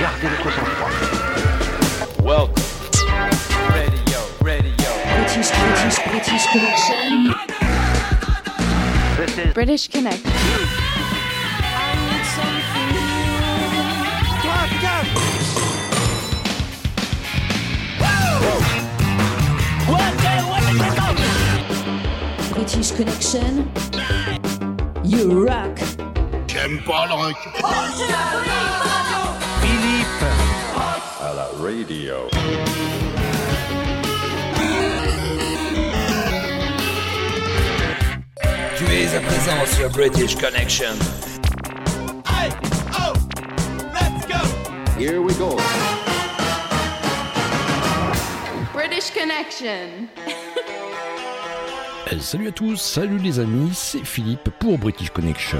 Gardez le sang-froid. Welcome. Radio, radio. British, British, British connection. This is British Connect. British connection. You rock. J'aime pas le rock. Philippe. à la radio. Tu es à présent sur British Connection. Here we go. British Connection. Euh, Salut à tous, salut les amis, c'est Philippe pour British Connection.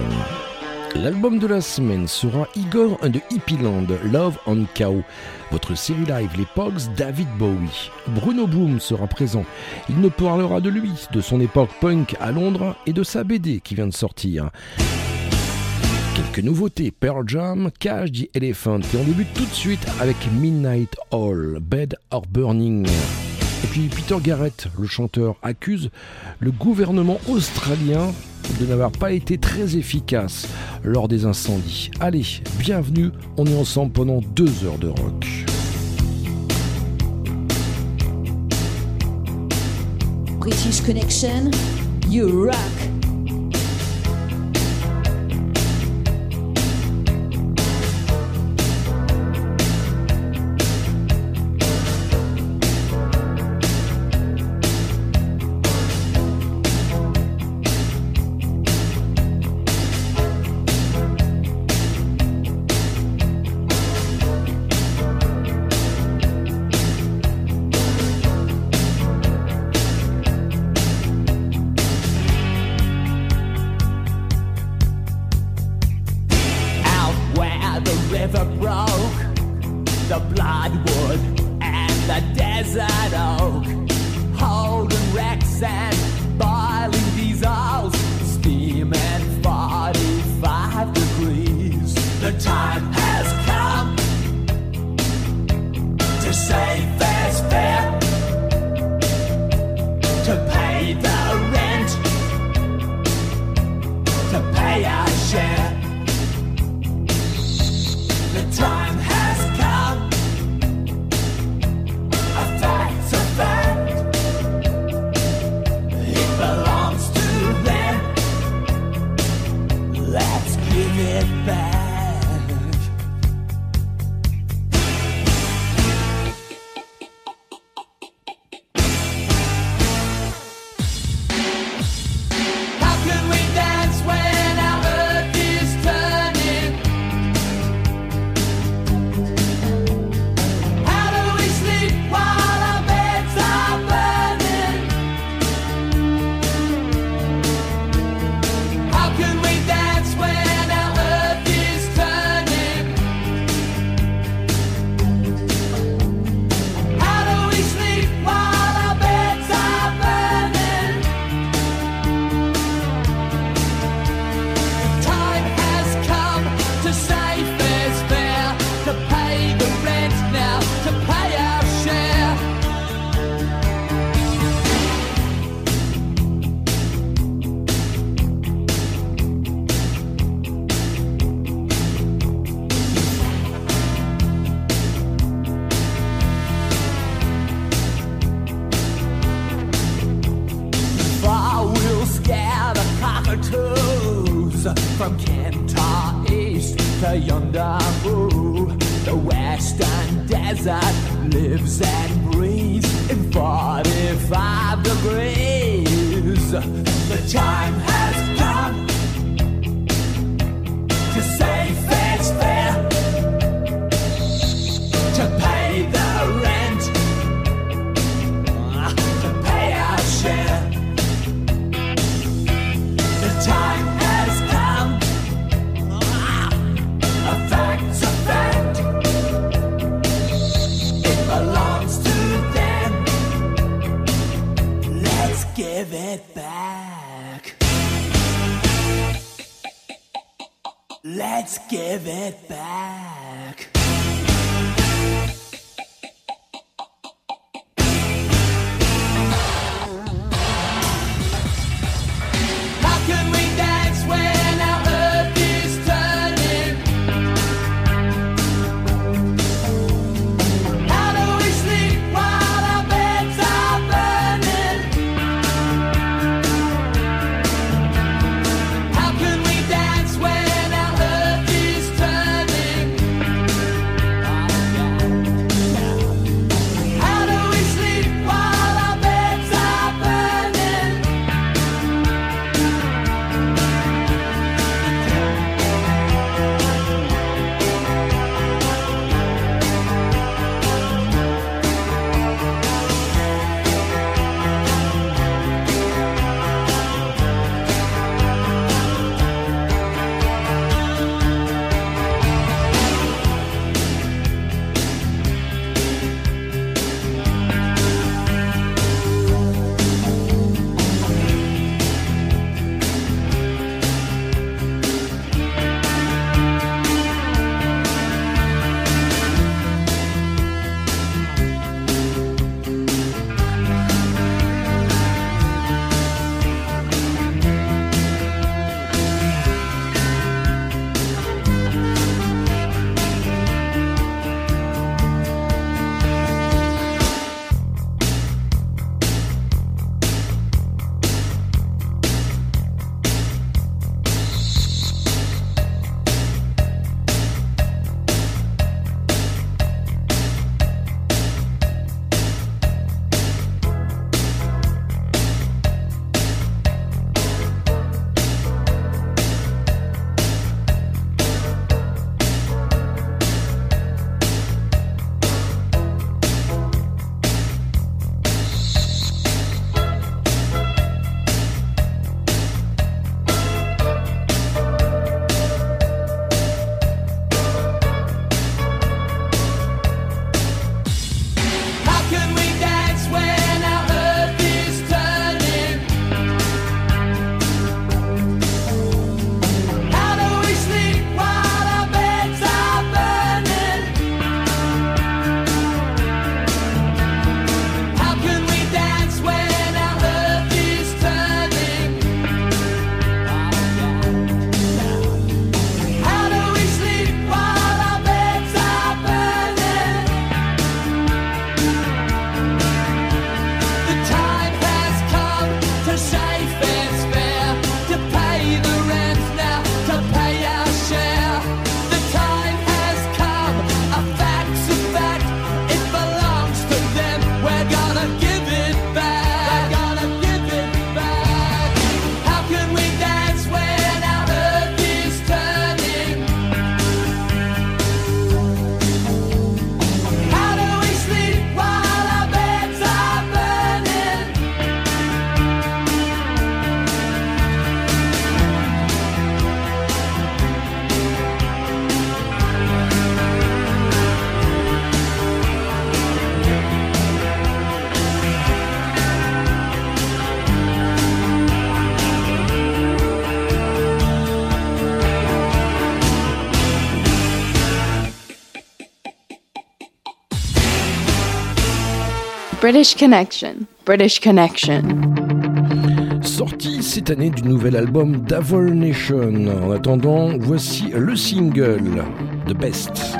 L'album de la semaine sera Igor and the Hippie Land, Love on Cow. Votre série live Les Pogs, David Bowie. Bruno Bloom sera présent. Il nous parlera de lui, de son époque punk à Londres et de sa BD qui vient de sortir. Quelques nouveautés, Pearl Jam, Cage the Elephant. Et on débute tout de suite avec Midnight All, Bed or Burning. Et puis Peter Garrett, le chanteur, accuse le gouvernement australien de n'avoir pas été très efficace lors des incendies. Allez, bienvenue, on est ensemble pendant deux heures de rock. British connection. You rock. British Connection. British Connection. Sorti cette année du nouvel album Davor Nation. En attendant, voici le single The Best.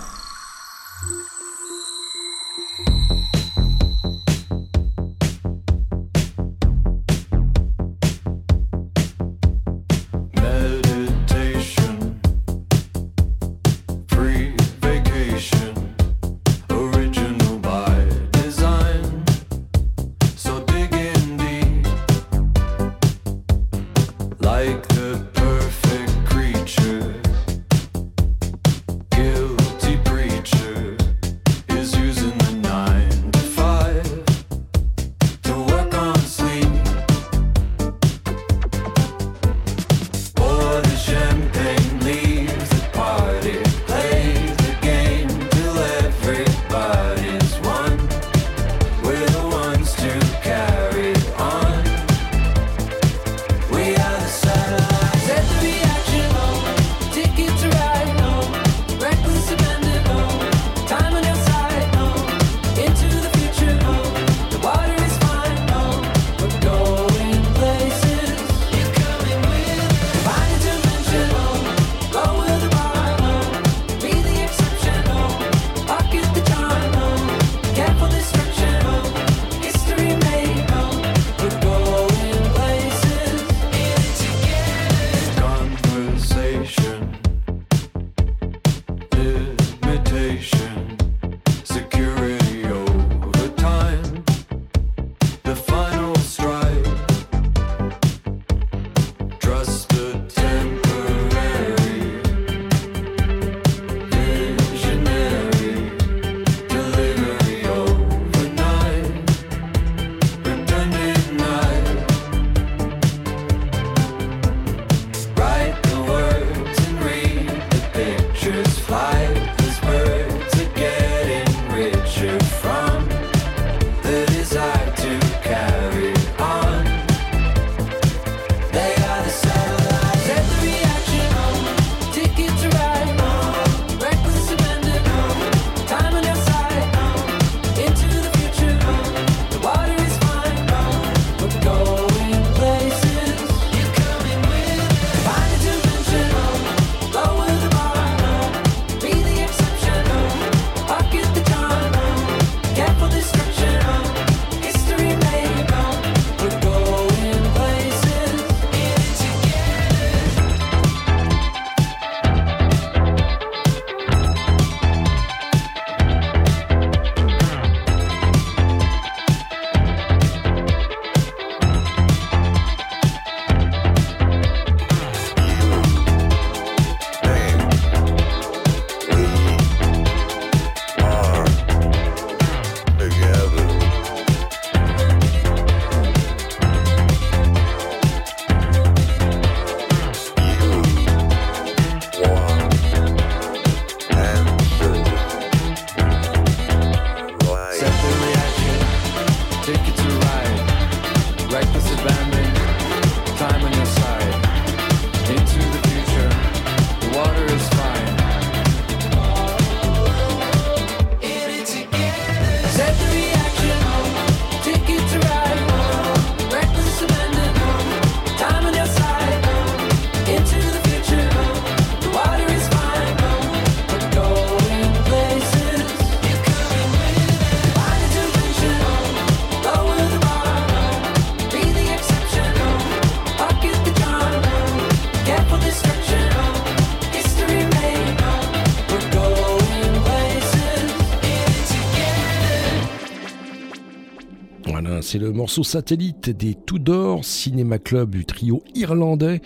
C'est le morceau satellite des Tudor Cinéma Club du trio irlandais.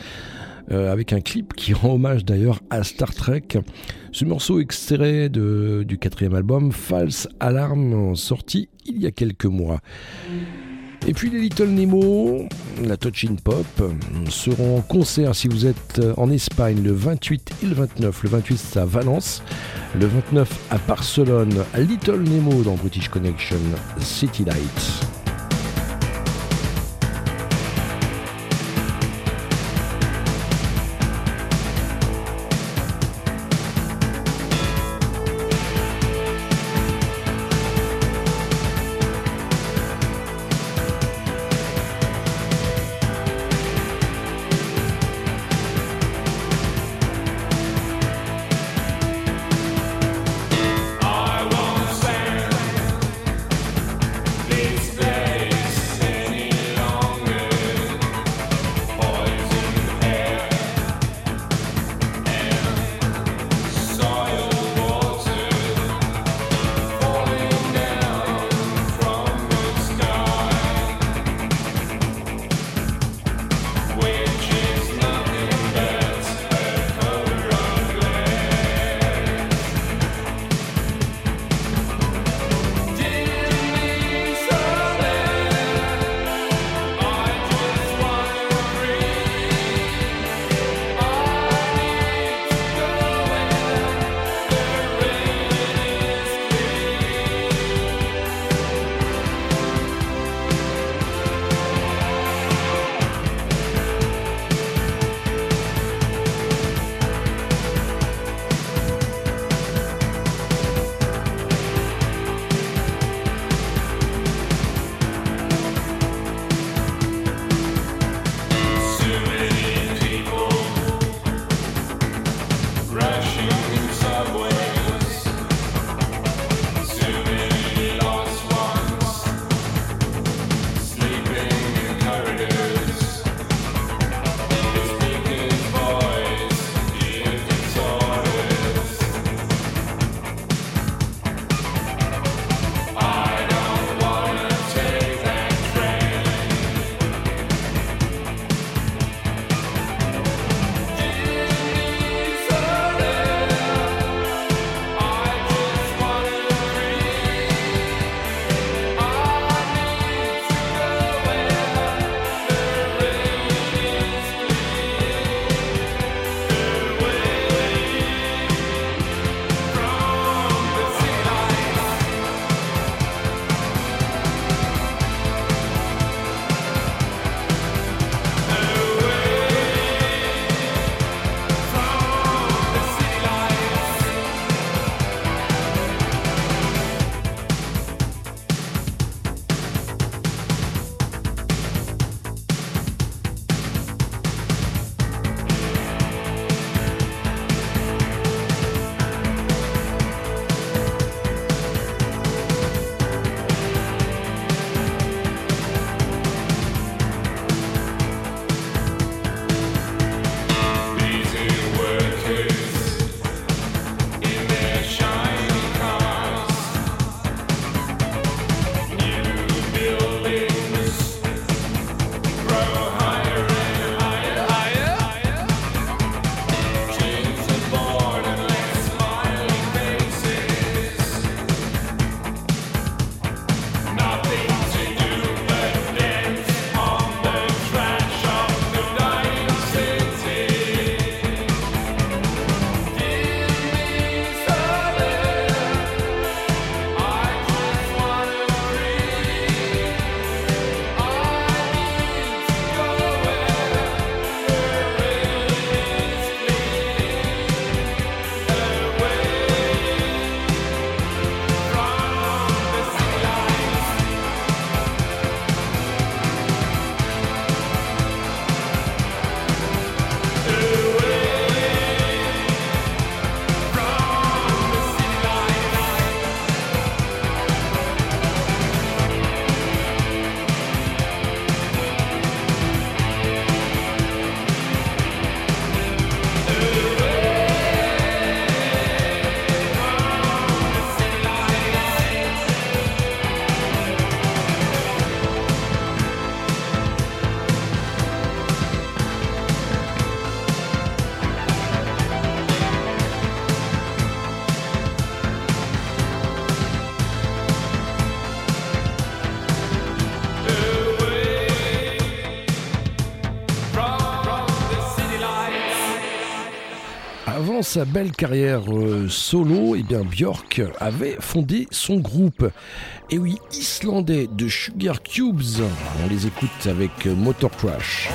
euh, avec un clip qui rend hommage d'ailleurs à Star Trek. Ce morceau extrait du quatrième album, False Alarm, sorti il y a quelques mois. Et puis les Little Nemo, la Touching Pop, seront en concert si vous êtes en Espagne le 28 et le 29. Le 28 c'est à Valence, le 29 à Barcelone, Little Nemo dans British Connection, City Lights. Sa belle carrière euh, solo, eh bien Björk avait fondé son groupe. Et oui, islandais de Sugar Cubes. On les écoute avec euh, Motor Crash.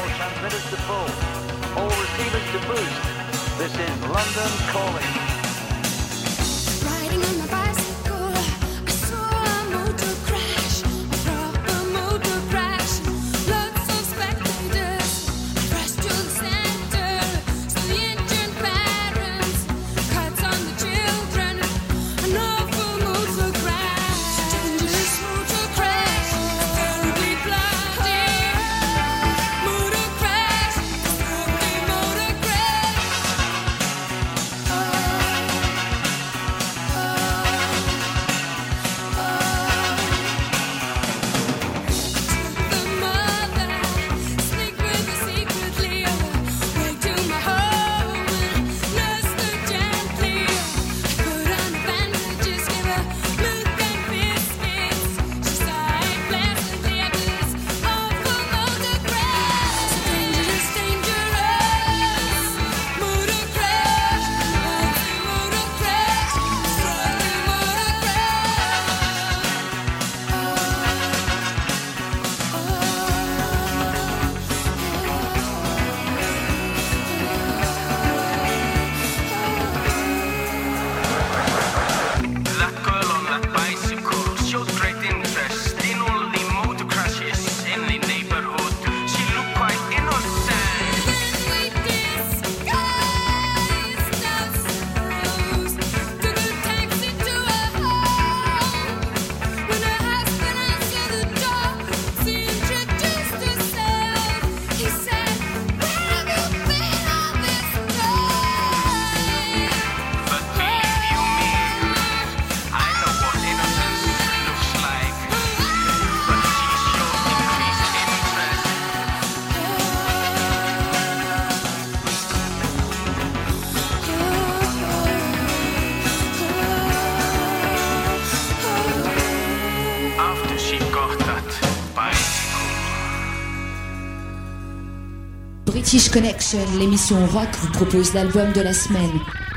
British Connection, l'émission rock, vous propose l'album de la semaine.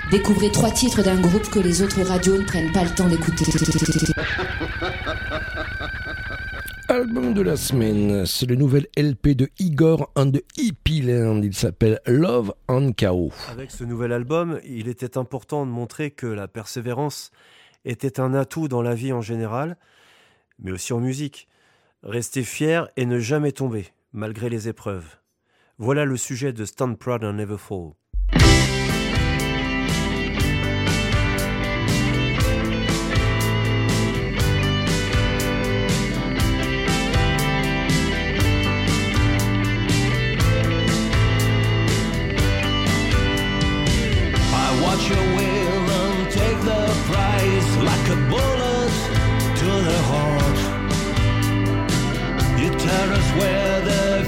Découvrez trois titres d'un groupe que les autres radios ne prennent pas le temps d'écouter. Album de la semaine, c'est le nouvel LP de Igor and the Hippie Land. Il s'appelle Love and Chaos. Avec ce nouvel album, il était important de montrer que la persévérance était un atout dans la vie en général, mais aussi en musique. Rester fier et ne jamais tomber, malgré les épreuves. Voilà le sujet de Stand Proud and Never Fall.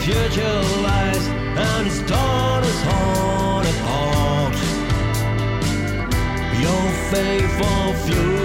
Future torn apart. Your faithful fuel.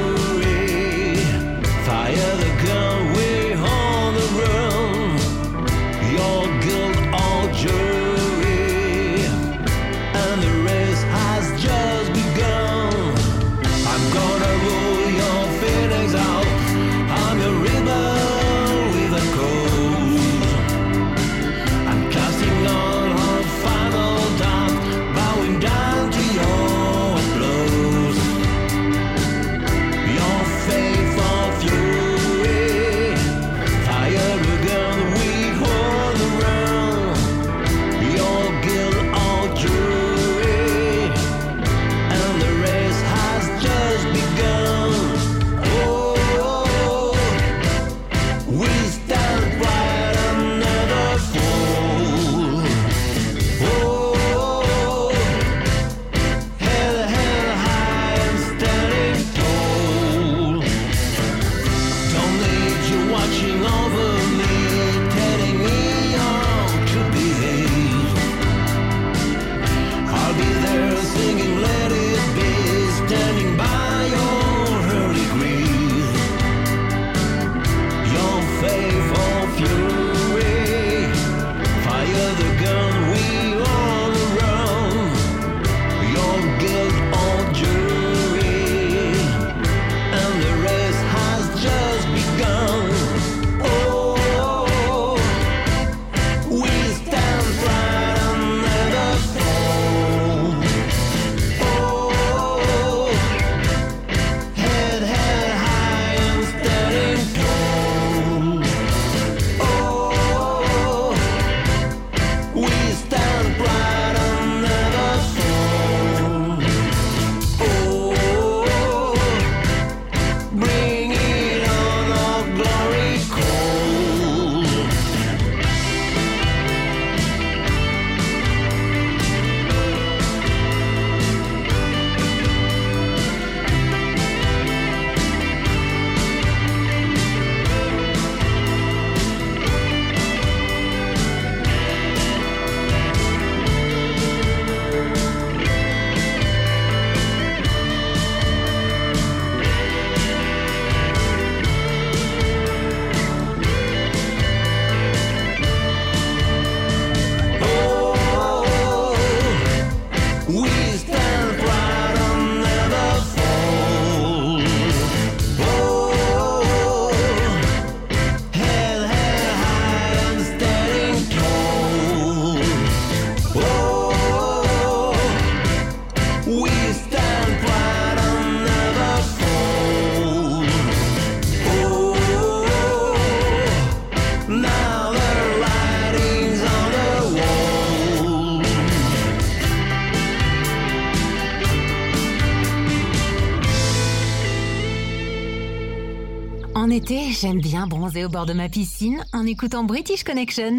J'aime bien bronzer au bord de ma piscine en écoutant British Connection.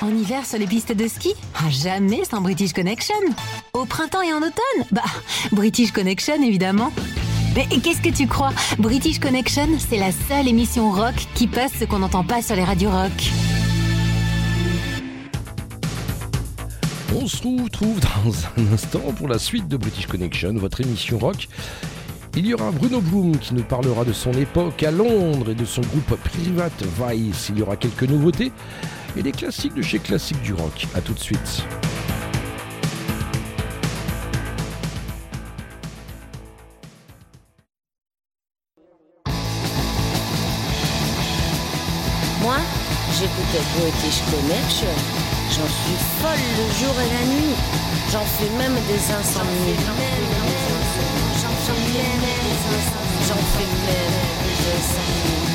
En hiver, sur les pistes de ski, ah, jamais sans British Connection. Au printemps et en automne, bah, British Connection évidemment. Mais qu'est-ce que tu crois? British Connection, c'est la seule émission rock qui passe ce qu'on n'entend pas sur les radios rock. On se retrouve dans un instant pour la suite de British Connection, votre émission rock. Il y aura Bruno Bloom qui nous parlera de son époque à Londres et de son groupe Private Vice. Il y aura quelques nouveautés et des classiques de chez Classique du Rock. A tout de suite. Moi, j'écoutais British Connection. J'en suis folle le jour et la nuit. J'en fais même des insomnies. J'en fais même des insomnies.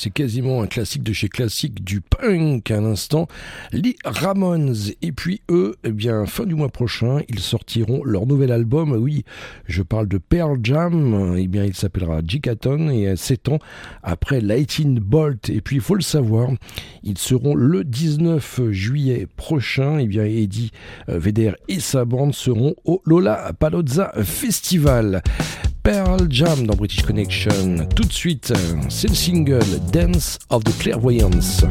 C'est quasiment un classique de chez classique du punk à l'instant. Les Ramones. Et puis eux, eh bien, fin du mois prochain, ils sortiront leur nouvel album. Oui, je parle de Pearl Jam. Eh bien, il s'appellera Gigaton et 7 ans après Lightning Bolt. Et puis, il faut le savoir, ils seront le 19 juillet prochain. Eh bien, Eddie Vedder et sa bande seront au Lola Palozza Festival. Pearl Jam dans British Connection. Tout de suite, euh, c'est le single Dance of the Clairvoyance.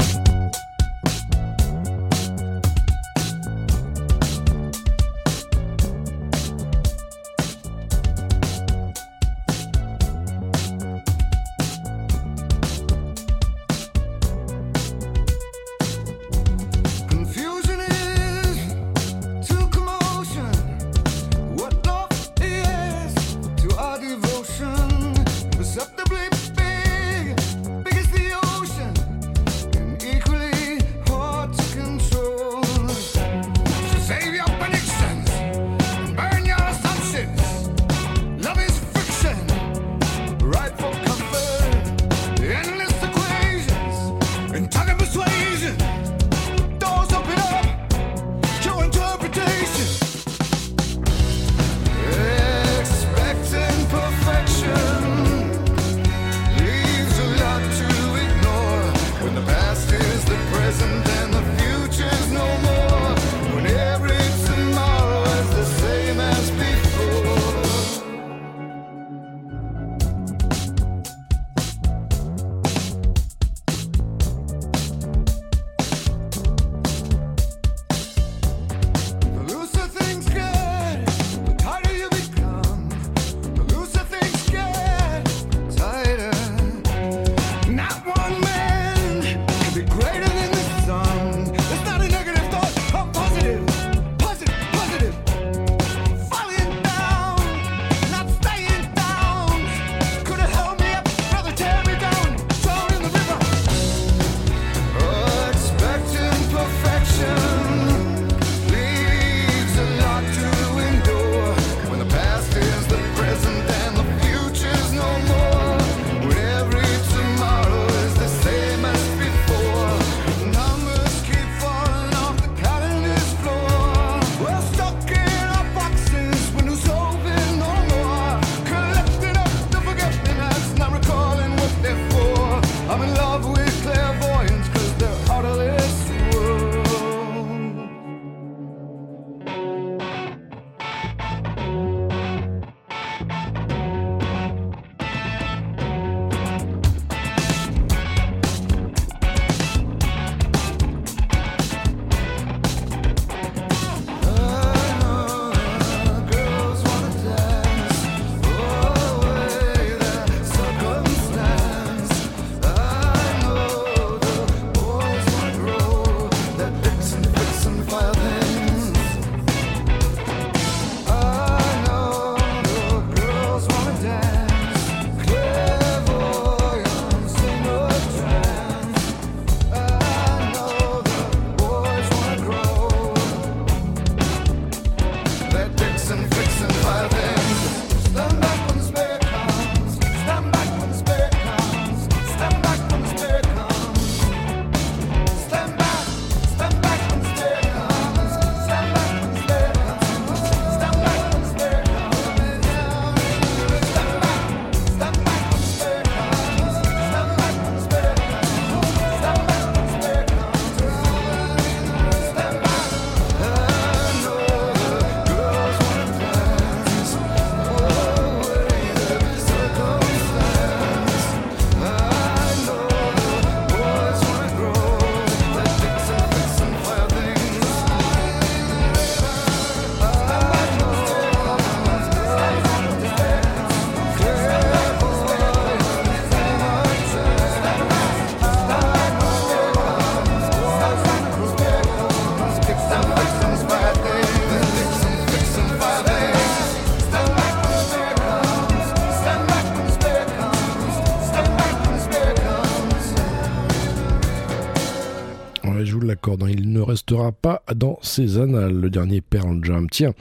Pas dans ses annales, le dernier Pearl Jam. Tiens,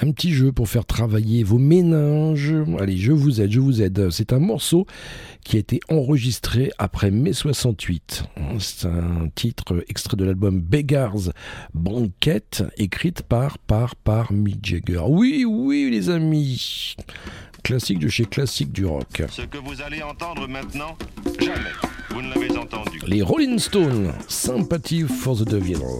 un petit jeu pour faire travailler vos méninges. Allez, je vous aide, je vous aide. C'est un morceau qui a été enregistré après mai 68. C'est un titre extrait de l'album Beggars Banquet, écrite par, par, par Mick Jagger. Oui, oui, les amis. Classique de chez Classique du Rock. Ce que vous allez entendre maintenant, jamais Les Rolling Stones, Sympathy for the Devil.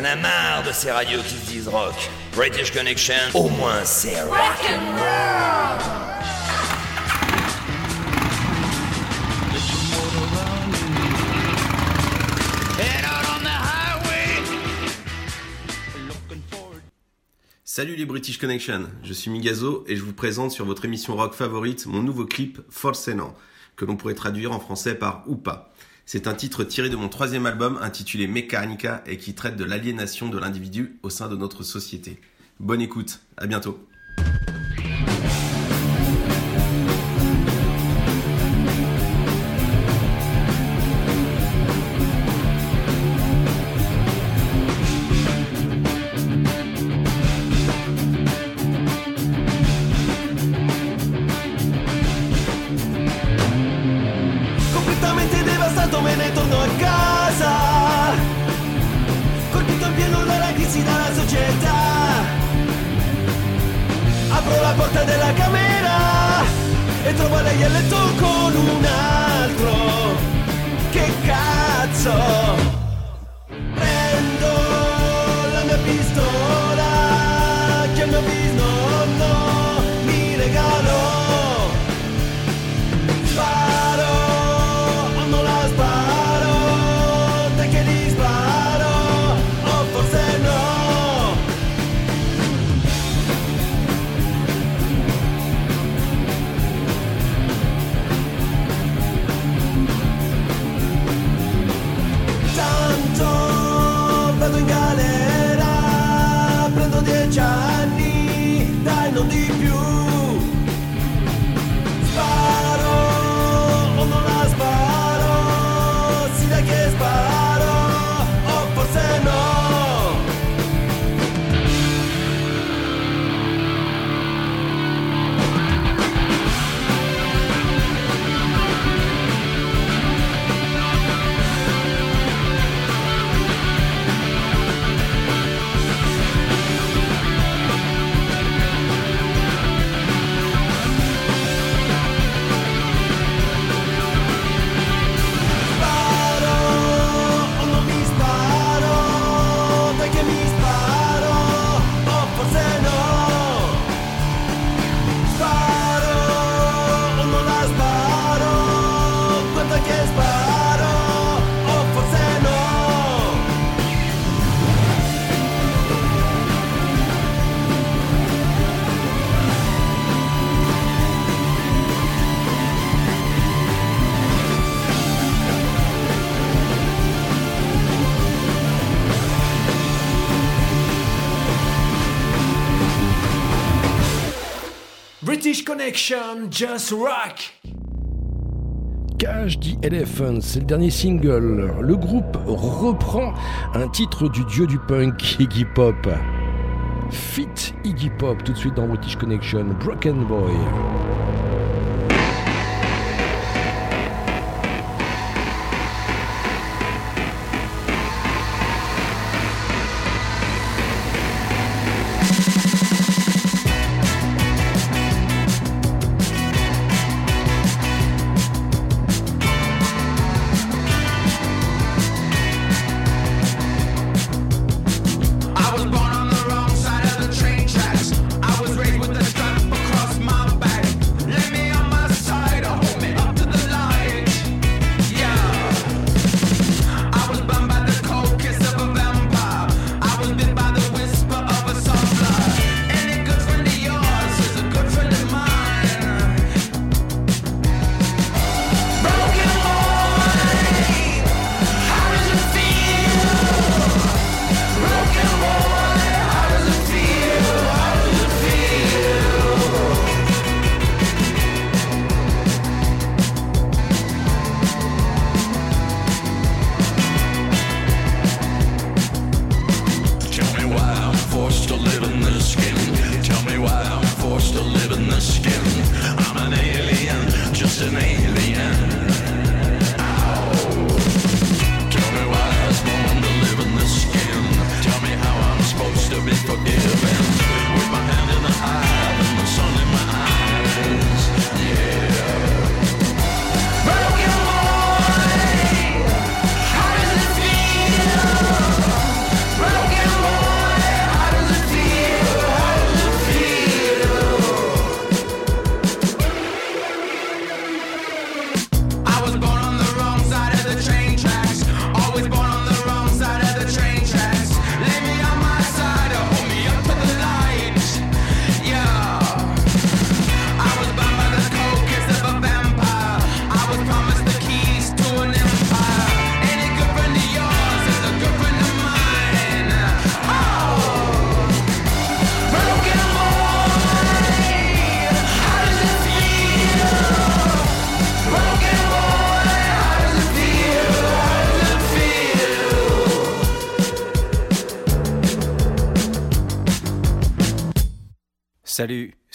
En a marre de ces radios qui se disent rock. British Connection, au moins c'est rock. Salut les British Connection, je suis Migazo et je vous présente sur votre émission rock favorite mon nouveau clip Forcément, que l'on pourrait traduire en français par ou pas. C'est un titre tiré de mon troisième album intitulé Mechanica et qui traite de l'aliénation de l'individu au sein de notre société. Bonne écoute, à bientôt. Apro la porta della camera E trovo lei a letto con un altro. Che cazzo British Connection, just rock. Cage the Elephant, c'est le dernier single. Le groupe reprend un titre du dieu du punk, Iggy Pop. Fit Iggy Pop, tout de suite dans British Connection, Broken Boy.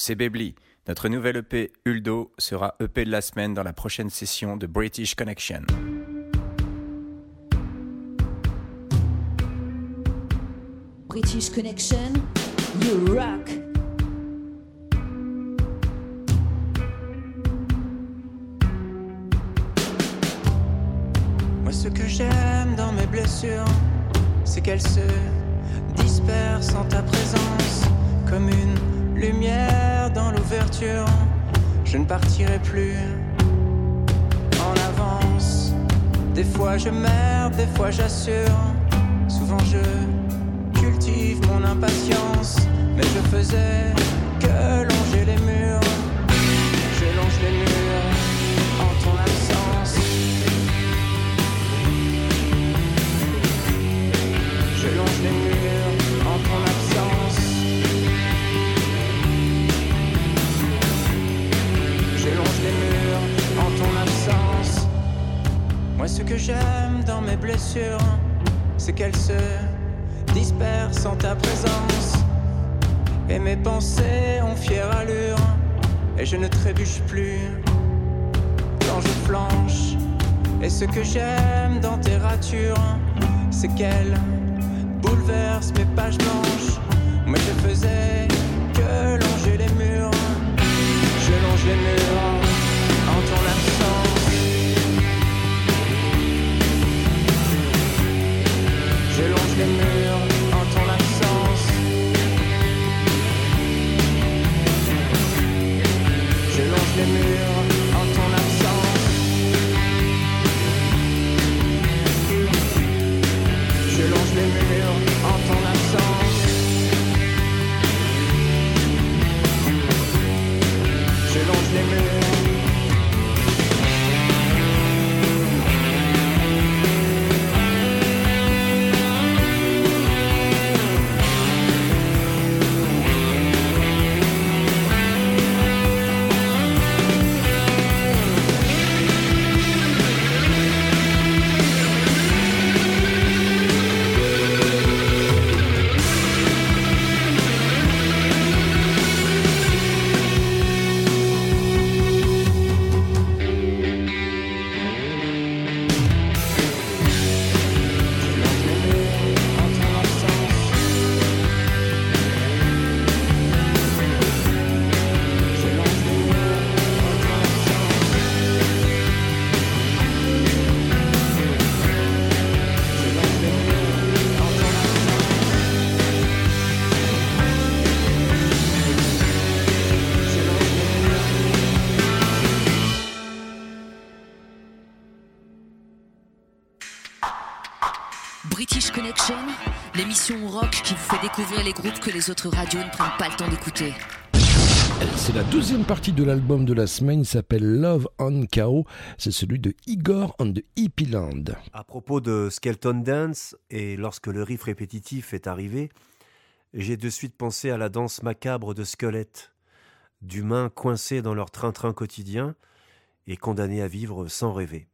C'est Bebli. Notre nouvelle EP Uldo sera EP de la semaine dans la prochaine session de British Connection. British Connection, you rock. Moi, ce que j'aime dans mes blessures, c'est qu'elles se dispersent en ta présence, comme une lumière dans l'ouverture. Je ne partirai plus en avance. Des fois je merde, des fois j'assure. Souvent je cultive mon impatience, mais je faisais que longer les murs. Je longe les murs en ton absence. Je longe les murs Moi, ce que j'aime dans mes blessures, c'est qu'elles se dispersent en ta présence. Et mes pensées ont fière allure, et je ne trébuche plus quand je flanche. Et ce que j'aime dans tes ratures, c'est qu'elles bouleversent mes pages blanches. Moi je faisais que longer les murs. Je longe les murs les murs que les autres radios ne prennent pas le temps d'écouter. C'est la deuxième partie de l'album de la semaine, il s'appelle Love on Chaos, c'est celui de Igor and the Hippie Land. À propos de Skeleton Dance, et lorsque le riff répétitif est arrivé, j'ai de suite pensé à la danse macabre de squelettes, d'humains coincés dans leur train-train quotidien et condamnés à vivre sans rêver.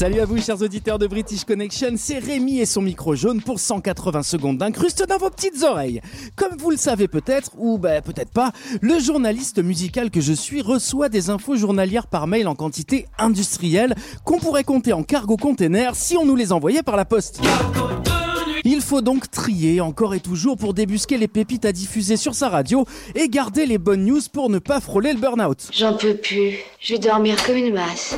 Salut à vous, chers auditeurs de British Connection, c'est Rémi et son micro jaune pour 180 secondes d'incruste dans vos petites oreilles. Comme vous le savez peut-être, ou bah, peut-être pas, le journaliste musical que je suis reçoit des infos journalières par mail en quantité industrielle qu'on pourrait compter en cargo container si on nous les envoyait par la poste. Il faut donc trier encore et toujours pour débusquer les pépites à diffuser sur sa radio et garder les bonnes news pour ne pas frôler le burn-out. J'en peux plus. Je vais dormir comme une masse.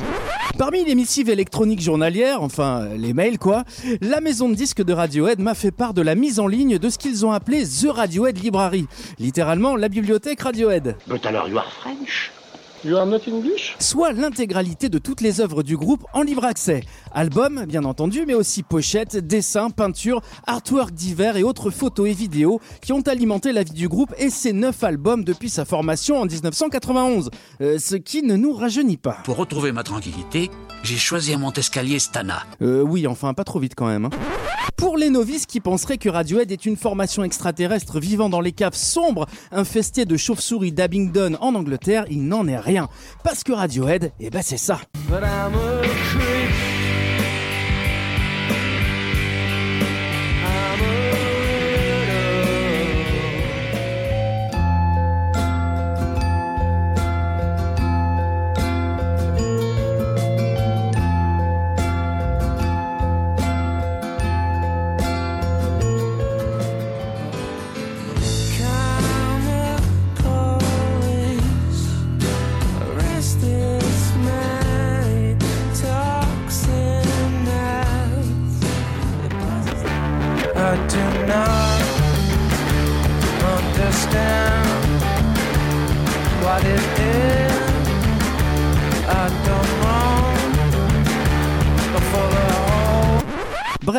Parmi les missives électroniques journalières, enfin les mails quoi, la maison de disques de Radiohead m'a fait part de la mise en ligne de ce qu'ils ont appelé The Radiohead Library, littéralement la bibliothèque Radiohead. But alors you are French You are not English? Soit l'intégralité de toutes les œuvres du groupe en libre accès. Albums, bien entendu, mais aussi pochettes, dessins, peintures, artworks divers et autres photos et vidéos qui ont alimenté la vie du groupe et ses neuf albums depuis sa formation en 1991. Euh, ce qui ne nous rajeunit pas. Pour retrouver ma tranquillité, j'ai choisi un Montescalier Stana. Euh, oui, enfin, pas trop vite quand même. hein. Pour les novices qui penseraient que Radiohead est une formation extraterrestre vivant dans les caves sombres infestées de chauves-souris d'Abingdon en Angleterre, il n'en est rien. Parce que Radiohead, eh ben c'est ça. But I'm a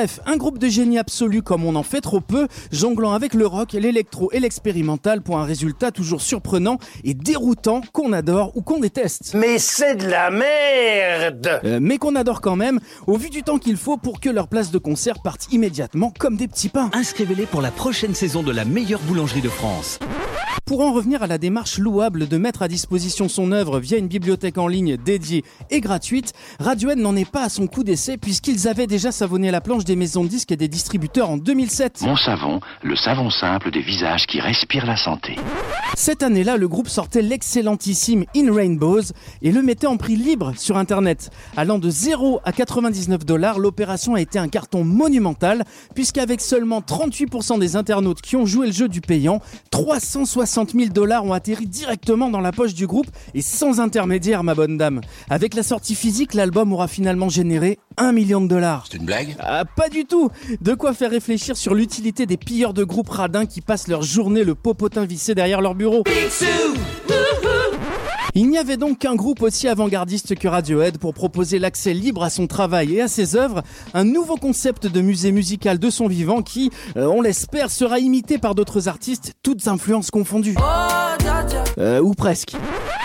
Bref, un groupe de génie absolu comme on en fait trop peu, jonglant avec le rock, l'électro et l'expérimental pour un résultat toujours surprenant et déroutant qu'on adore ou qu'on déteste. Mais c'est de la merde Euh, mais qu'on adore quand même, au vu du temps qu'il faut pour que leur place de concert parte immédiatement comme des petits pains. Inscrivez-les pour la prochaine saison de la meilleure boulangerie de France. Pour en revenir à la démarche louable de mettre à disposition son œuvre via une bibliothèque en ligne dédiée et gratuite, Radiohead n'en est pas à son coup d'essai puisqu'ils avaient déjà savonné la planche des maisons de disques et des distributeurs en 2007. Mon savon, le savon simple des visages qui respirent la santé. Cette année-là, le groupe sortait l'excellentissime In Rainbows et le mettait en prix libre sur Internet. Allant de 0 à 99 dollars, l'opération a été un carton monumental puisqu'avec seulement 38% des internautes qui ont joué le jeu du payant, 360 000 dollars ont atterri directement dans la poche du groupe et sans intermédiaire, ma bonne dame. Avec la sortie physique, l'album aura finalement généré 1 million de dollars. C'est une blague? Ah, pas du tout De quoi faire réfléchir sur l'utilité des pilleurs de groupes radins qui passent leur journée le popotin vissé derrière leur bureau. Il n'y avait donc qu'un groupe aussi avant-gardiste que Radiohead pour proposer l'accès libre à son travail et à ses œuvres, un nouveau concept de musée musical de son vivant qui, euh, on l'espère, sera imité par d'autres artistes, toutes influences confondues. Euh, ou presque.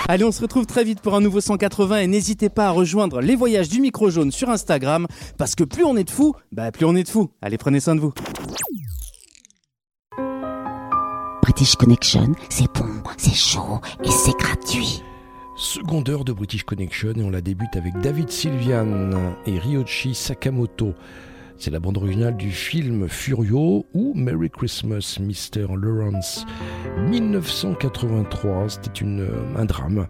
Allez, on se retrouve très vite pour un nouveau 180 et n'hésitez pas à rejoindre les voyages du micro jaune sur Instagram parce que plus on est de fous, bah plus on est de fous. Allez, prenez soin de vous. British Connection, c'est bon, c'est chaud et c'est gratuit. Seconde heure de British Connection et on la débute avec David Sylvian et Ryoshi Sakamoto. C'est la bande originale du film Furio ou Merry Christmas Mr. Lawrence 1983. C'était euh, un drame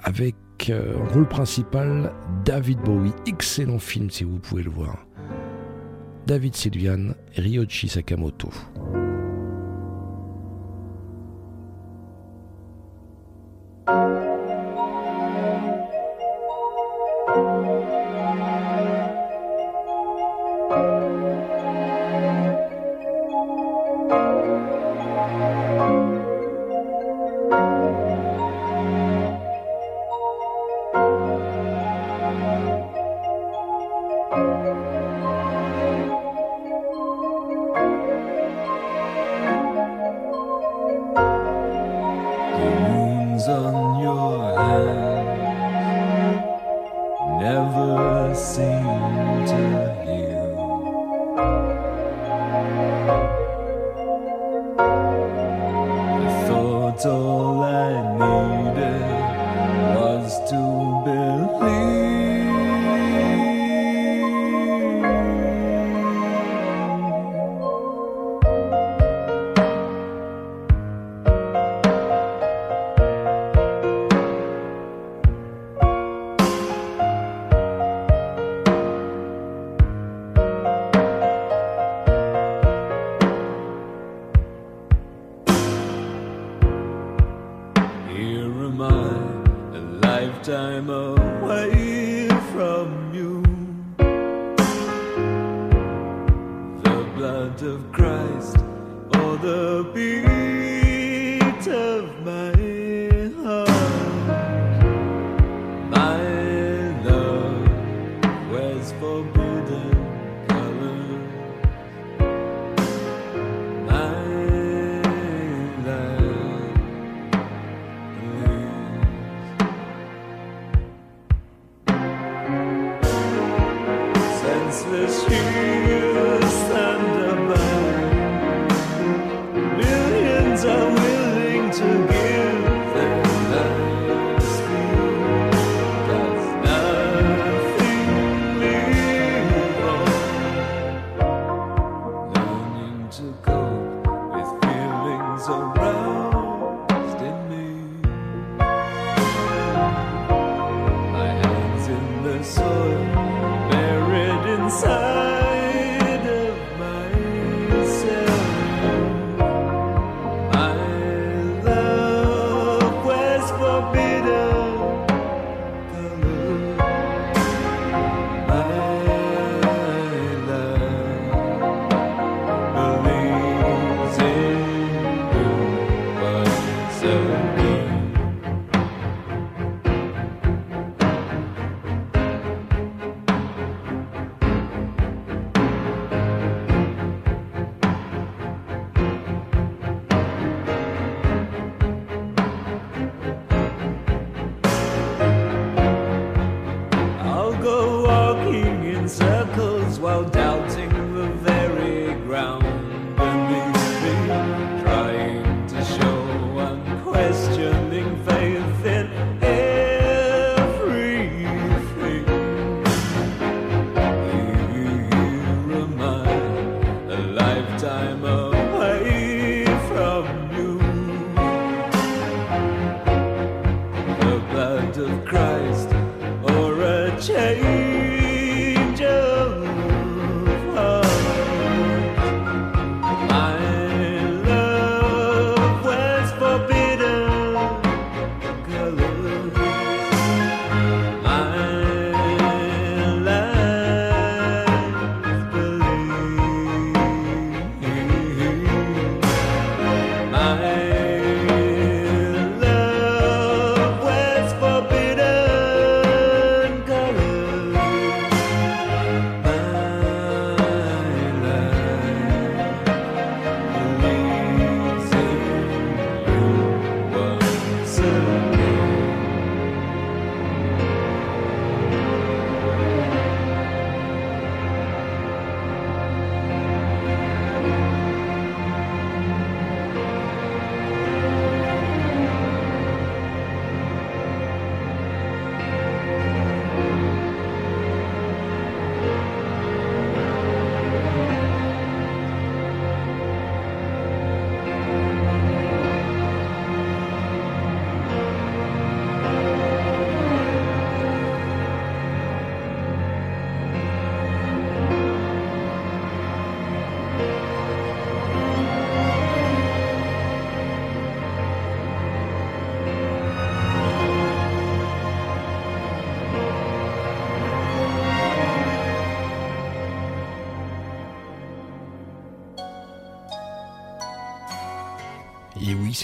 avec euh, rôle principal David Bowie. Excellent film si vous pouvez le voir. David Sylvian et Ryoshi Sakamoto. soil buried inside.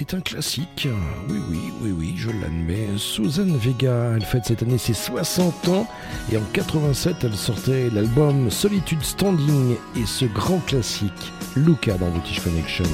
c'est un classique. Oui, oui, oui, oui, je l'admets. Susan Vega, elle fête cette année ses 60 ans et en 87, elle sortait l'album Solitude Standing et ce grand classique, Luca dans British Connection.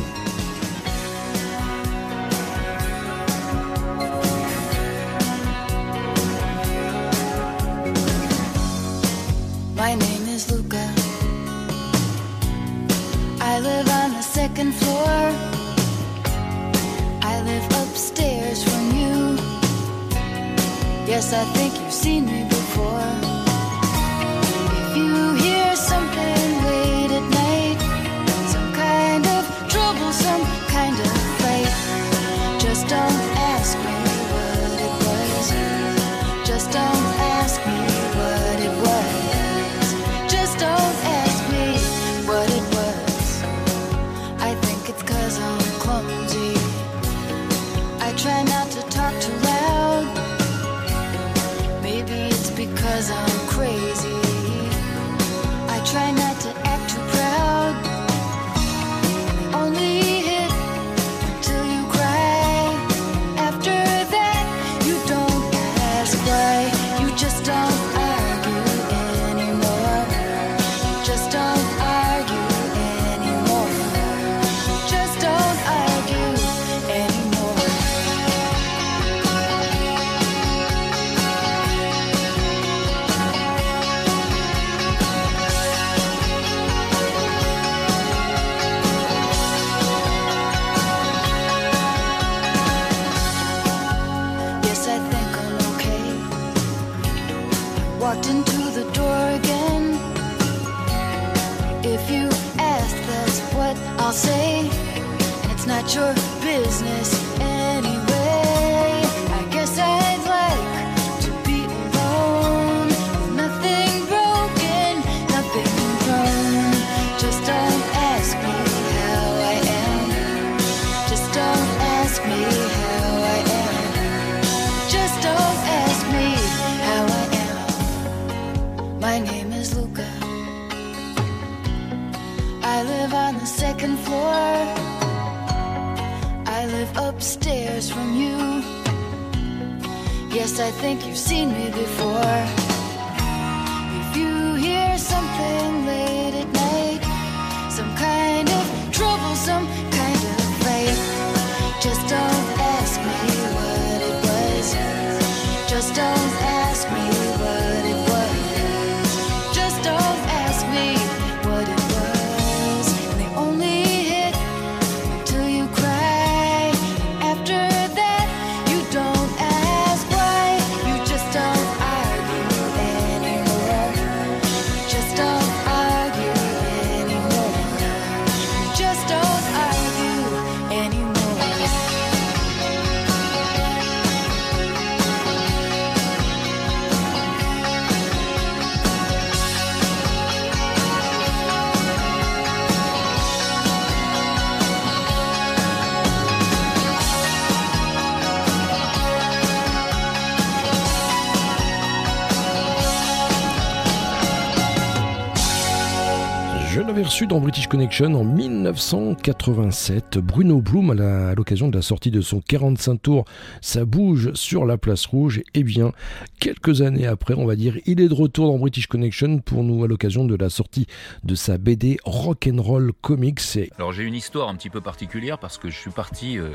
Dans British Connection en 1987. Bruno Bloom, à l'occasion de la sortie de son 45 tours, ça bouge sur la place rouge. Et bien, quelques années après, on va dire, il est de retour dans British Connection pour nous à l'occasion de la sortie de sa BD Rock'n'Roll Comics. Alors j'ai une histoire un petit peu particulière parce que je suis parti euh,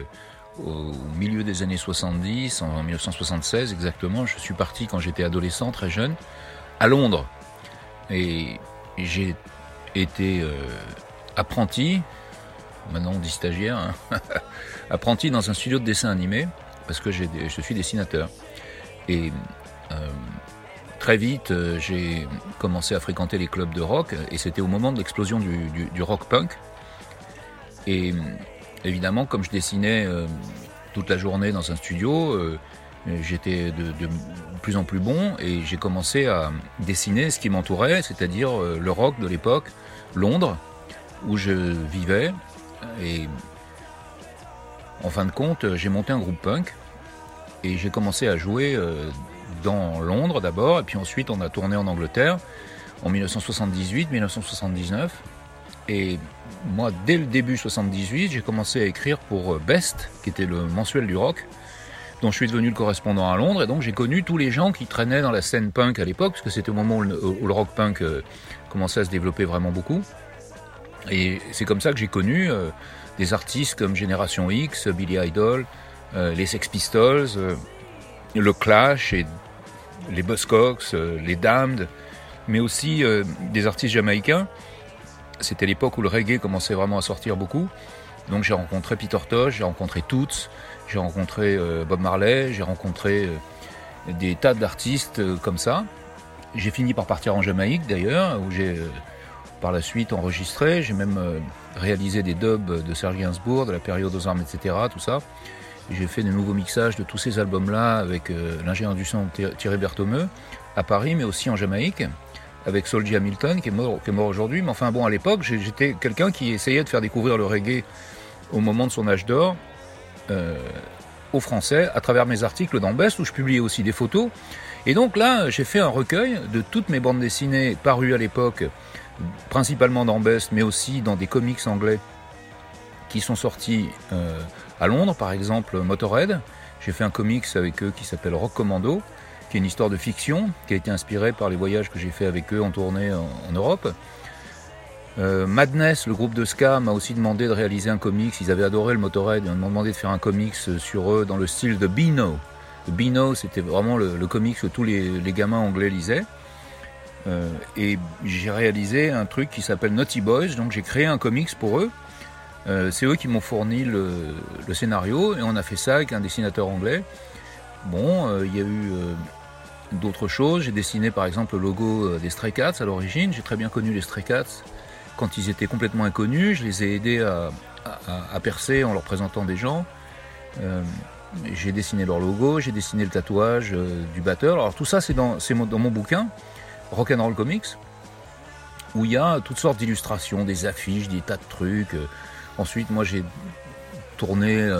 au milieu des années 70, en 1976 exactement. Je suis parti quand j'étais adolescent, très jeune, à Londres. Et j'ai été euh, apprenti, maintenant on dit stagiaire, hein, apprenti dans un studio de dessin animé parce que je suis dessinateur. Et euh, très vite, euh, j'ai commencé à fréquenter les clubs de rock et c'était au moment de l'explosion du, rock punk. Et évidemment, comme je dessinais toute la journée dans un studio, j'étais de, plus en plus bon et j'ai commencé à dessiner ce qui m'entourait, c'est-à-dire euh, le rock de l'époque, Londres, où je vivais. Et en fin de compte, j'ai monté un groupe punk et j'ai commencé à jouer euh, dans Londres d'abord, et puis ensuite on a tourné en Angleterre en 1978-1979. Et moi, dès le début 78, j'ai commencé à écrire pour euh, Best, qui était le mensuel du rock, dont je suis devenu le correspondant à Londres. Et donc j'ai connu tous les gens qui traînaient dans la scène punk à l'époque, parce que c'était au moment où le, rock punk euh, commençait à se développer vraiment beaucoup. Et c'est comme ça que j'ai connu euh, des artistes comme Génération X, Billy Idol, euh, les Sex Pistols, le Clash, et les Buzzcocks, les Damned, mais aussi des artistes jamaïcains. C'était l'époque où le reggae commençait vraiment à sortir beaucoup. Donc j'ai rencontré Peter Tosh, j'ai rencontré Toots, j'ai rencontré euh, Bob Marley, j'ai rencontré euh, des tas d'artistes euh, comme ça. J'ai fini par partir en Jamaïque d'ailleurs, où j'ai par la suite enregistré. J'ai même réalisé des dubs de Serge Gainsbourg, de la période aux armes, etc. Tout ça. J'ai fait de nouveaux mixages de tous ces albums-là avec l'ingénieur du son Thi- Thierry Berthomeu à Paris, mais aussi en Jamaïque, avec Solji Hamilton qui est mort, aujourd'hui. Mais enfin bon, à l'époque, j'étais quelqu'un qui essayait de faire découvrir le reggae au moment de son âge d'or euh, aux Français à travers mes articles dans Best où je publiais aussi des photos. Et donc là, j'ai fait un recueil de toutes mes bandes dessinées parues à l'époque, principalement dans Best, mais aussi dans des comics anglais qui sont sortis euh, à Londres, par exemple Motorhead. J'ai fait un comics avec eux qui s'appelle Rock Commando, qui est une histoire de fiction, qui a été inspirée par les voyages que j'ai fait avec eux en tournée en Europe. Euh, Madness, le groupe de ska, m'a aussi demandé de réaliser un comics. Ils avaient adoré le Motorhead, ils m'ont demandé de faire un comics sur eux dans le style de Beano. Beano, c'était vraiment le, comics que tous les, gamins anglais lisaient. Euh, et j'ai réalisé un truc qui s'appelle Naughty Boys, donc j'ai créé un comics pour eux. Euh, c'est eux qui m'ont fourni le, scénario et on a fait ça avec un dessinateur anglais. Bon, euh, il y a eu euh, d'autres choses. J'ai dessiné par exemple le logo euh, des Stray Cats à l'origine. J'ai très bien connu les Stray Cats quand ils étaient complètement inconnus. Je les ai aidés à, percer en leur présentant des gens. Euh, j'ai dessiné leur logo, j'ai dessiné le tatouage euh, du batteur. Alors tout ça, c'est dans, mon- bouquin, Rock'n'Roll Comics, où il y a toutes sortes d'illustrations, des affiches, des tas de trucs. Euh, Ensuite, moi, j'ai tourné,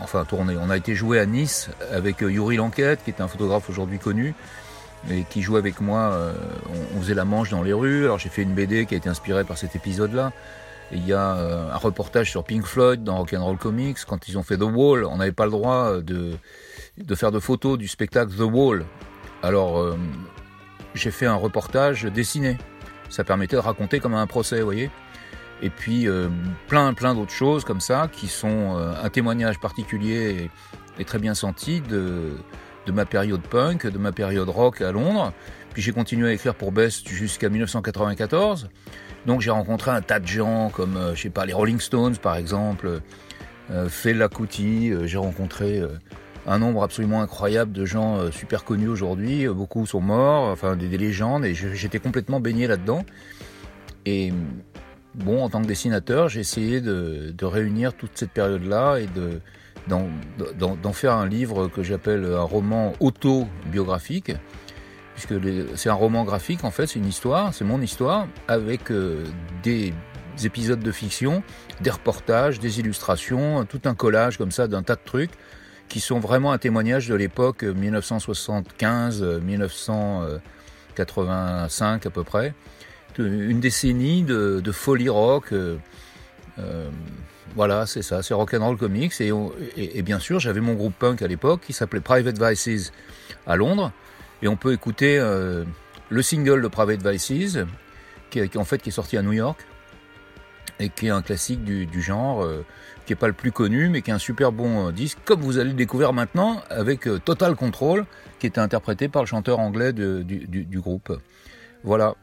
enfin tourné, on a été joué à Nice avec Yuri Lanquette, qui est un photographe aujourd'hui connu, et qui jouait avec moi. euh, on, faisait la manche dans les rues. Alors j'ai fait une BD qui a été inspirée par cet épisode-là. Il y a euh, un reportage sur Pink Floyd dans Rock'n'Roll Comics. Quand ils ont fait The Wall, on n'avait pas le droit de, de faire de photos du spectacle The Wall. Alors euh, j'ai fait un reportage dessiné. Ça permettait de raconter comme un procès, vous voyez. Et puis plein plein d'autres choses comme ça qui sont un témoignage particulier et très bien senti de, de ma période punk, de ma période rock à Londres. Puis j'ai continué à écrire pour Best jusqu'à 1994. Donc j'ai rencontré un tas de gens comme, euh, je sais pas, les Rolling Stones par exemple, euh, Fela Kuti. euh, j'ai rencontré euh, un nombre absolument incroyable de gens euh, super connus aujourd'hui. Euh, Beaucoup sont morts, enfin des, des légendes, et j'étais complètement baigné là-dedans. Et bon, en tant que dessinateur, j'ai essayé de réunir toute cette période-là et de d'en faire un livre que j'appelle un roman autobiographique, puisque c'est un roman graphique en fait, c'est une histoire, c'est mon histoire, avec euh, des épisodes de fiction, des reportages, des illustrations, tout un collage comme ça d'un tas de trucs qui sont vraiment un témoignage de l'époque 1975-1985 à peu près une décennie de, folie rock. euh, euh, voilà, c'est ça, c'est Rock'n'Roll Comics. Et, on- et- bien sûr, j'avais mon groupe punk à l'époque qui s'appelait Private Vices à Londres. Et on peut écouter euh, le single de Private Vices, qui, en fait qui est sorti à New York et qui est un classique du, genre, euh, qui est pas le plus connu, mais qui est un super bon euh, disque, comme vous allez le découvrir maintenant avec Total Control, qui était interprété par le chanteur anglais du groupe. Voilà.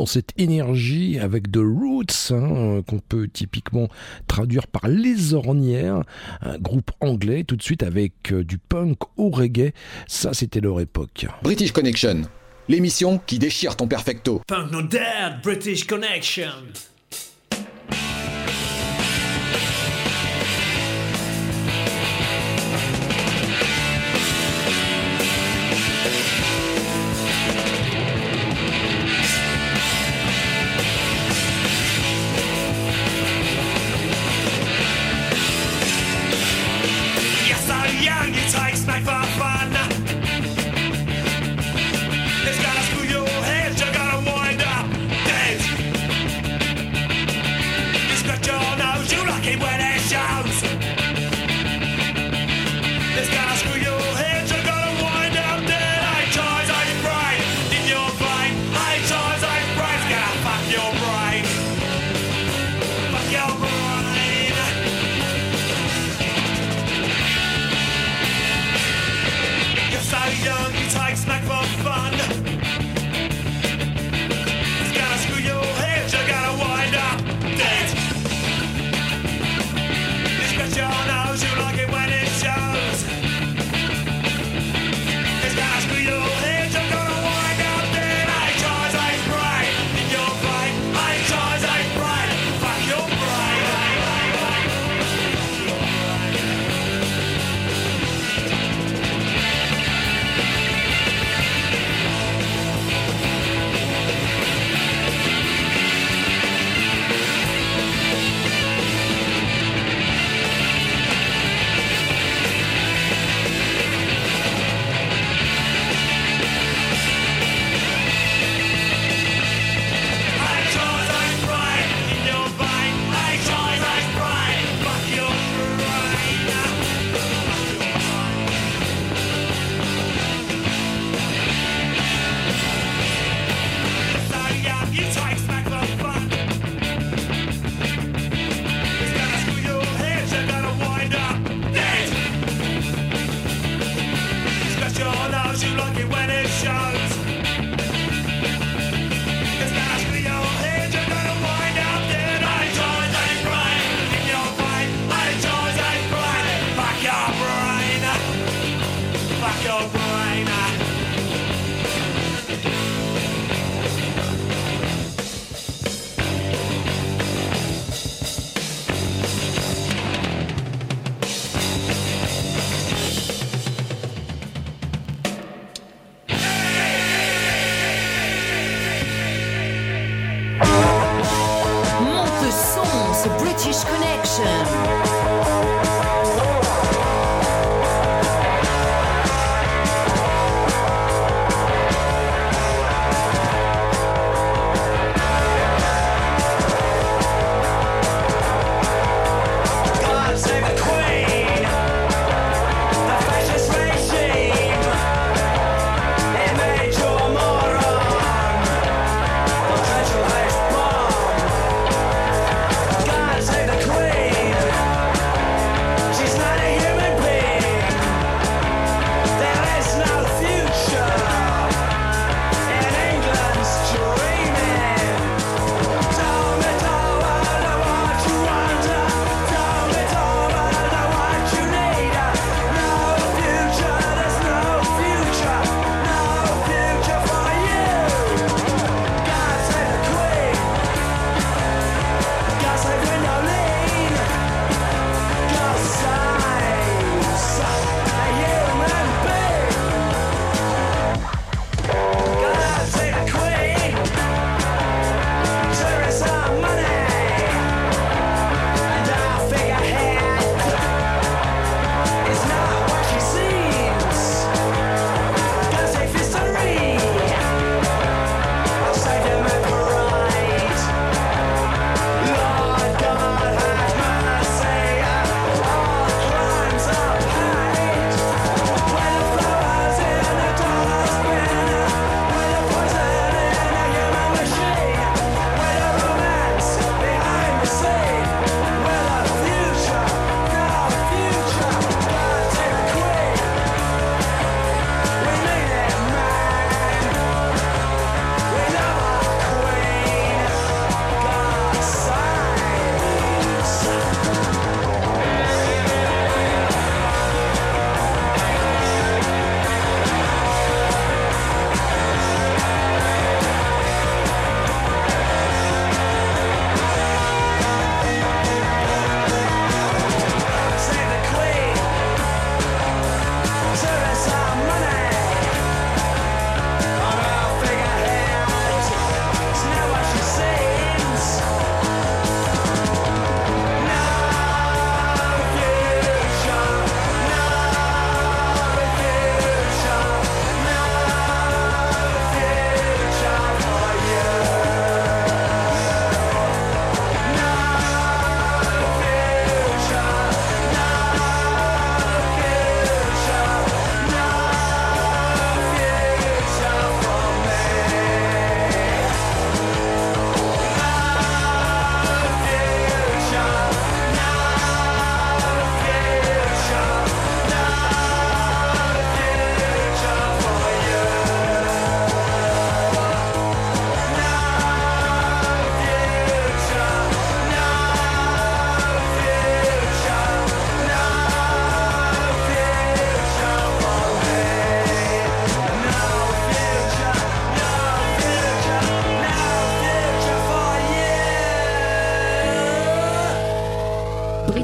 dans cette énergie avec The Roots, hein, euh, qu'on peut typiquement traduire par Les Ornières, un groupe anglais tout de suite avec euh, du punk au reggae. Ça, c'était leur époque. British Connection, l'émission qui déchire ton perfecto. Punk no dead, British Connection.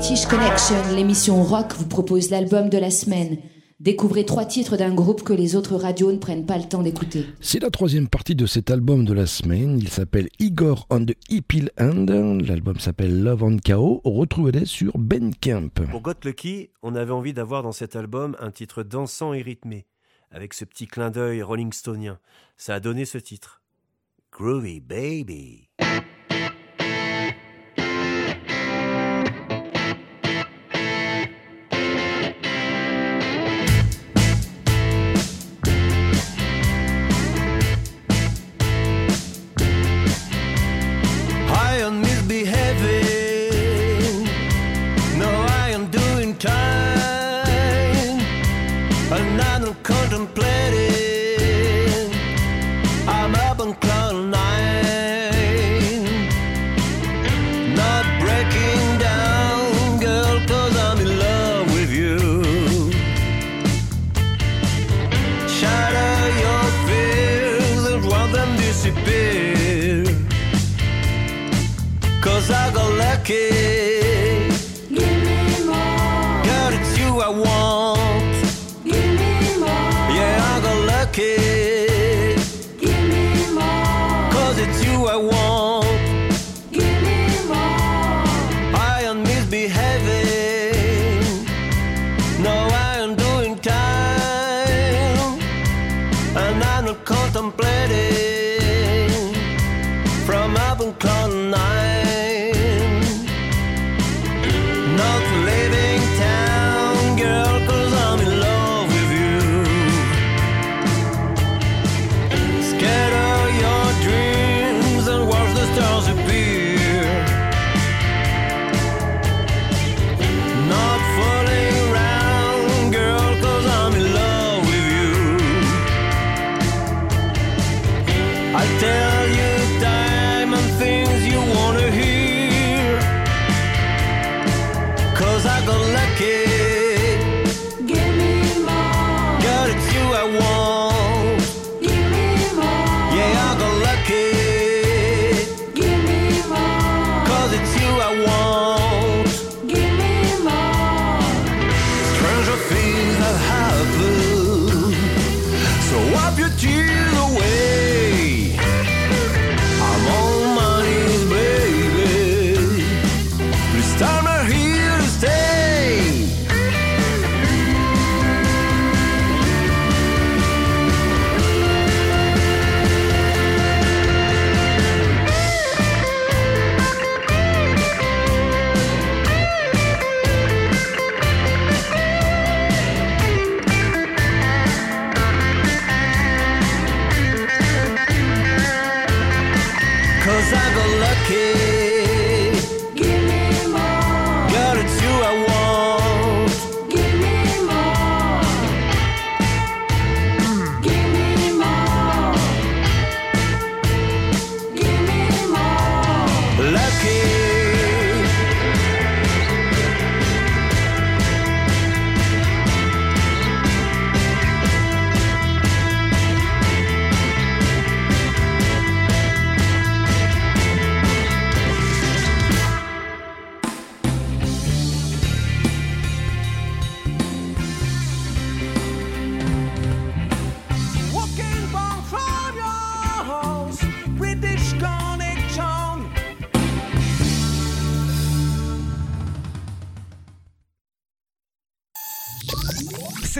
British Connection, l'émission rock vous propose l'album de la semaine. Découvrez trois titres d'un groupe que les autres radios ne prennent pas le temps d'écouter. C'est la troisième partie de cet album de la semaine. Il s'appelle Igor on the Hippie Hand. L'album s'appelle Love on Chaos. Retrouvez-les sur Ben Camp. Pour Got Lucky, on avait envie d'avoir dans cet album un titre dansant et rythmé, avec ce petit clin d'œil Rolling Stonien. Ça a donné ce titre. Groovy Baby.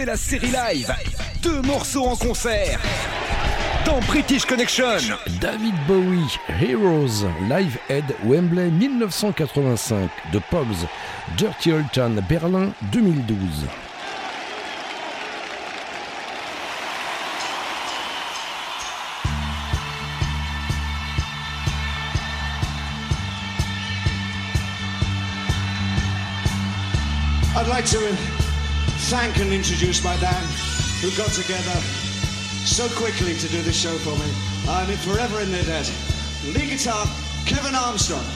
La série live. Deux morceaux en concert. Dans British Connection. David Bowie, Heroes, Live Aid, Wembley 1985, The Pogs, Dirty Old Town, Berlin 2012. I'd like to thank and introduce my band, who got together so quickly to do this show for me. I'm forever in their debt. Lead guitar, Kevin Armstrong.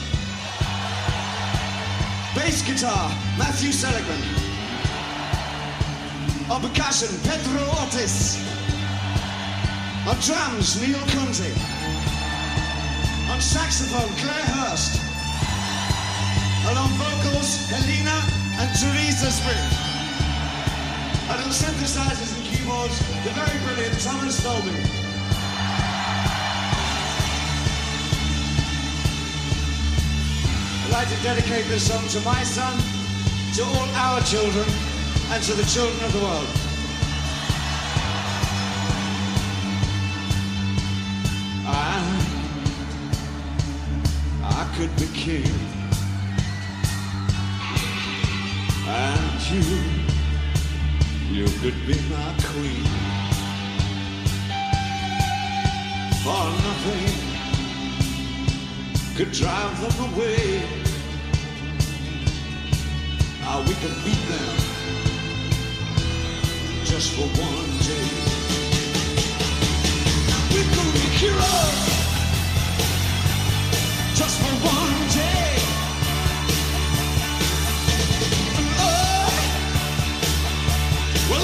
Bass guitar, Matthew Seligman. On percussion, Pedro Ortiz. On drums, Neil Conti. On saxophone, Claire Hurst. And on vocals, Helena and Teresa Spring and on synthesizers and keyboards, the very brilliant Thomas Dolby. I'd like to dedicate this song to my son, to all our children, and to the children of the world. I, I could be king, and you. You could be my queen. For nothing could drive them away. Ah, we could beat them Just for one day. We could be heroes Just for one day.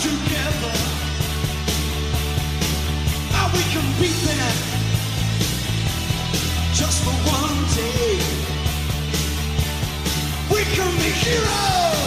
together. Now we can be there just for one day. We can be heroes.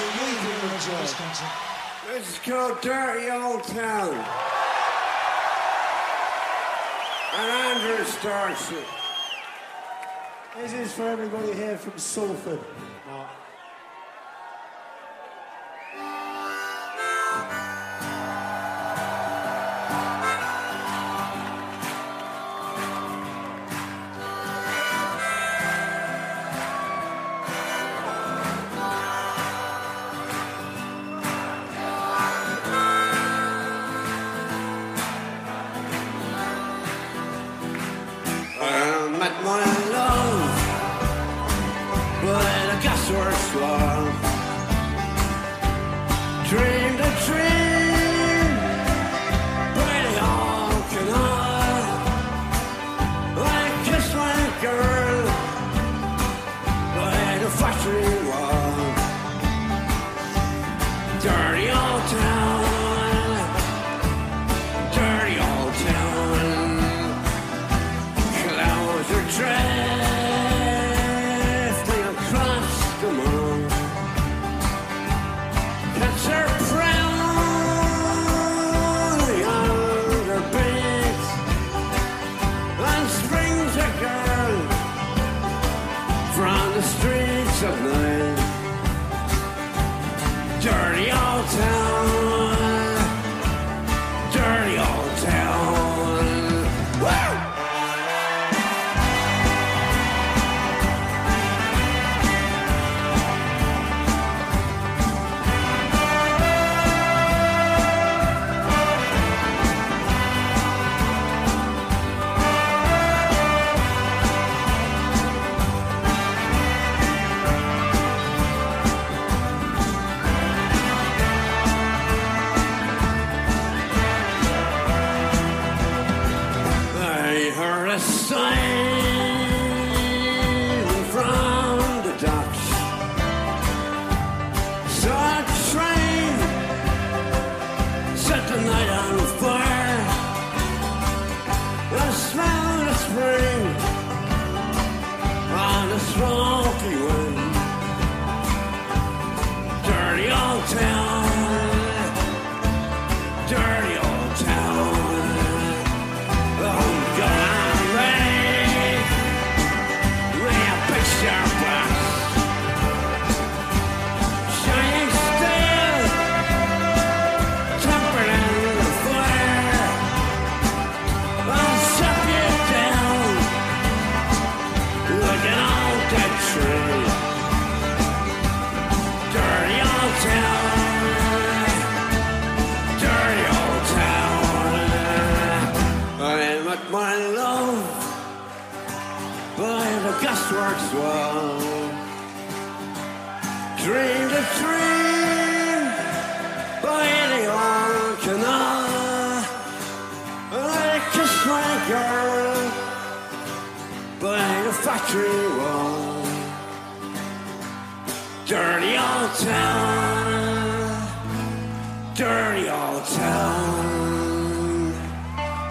You. You people enjoy. Let's go dirty old town. And Andrew starts it. This is for everybody here from Salford.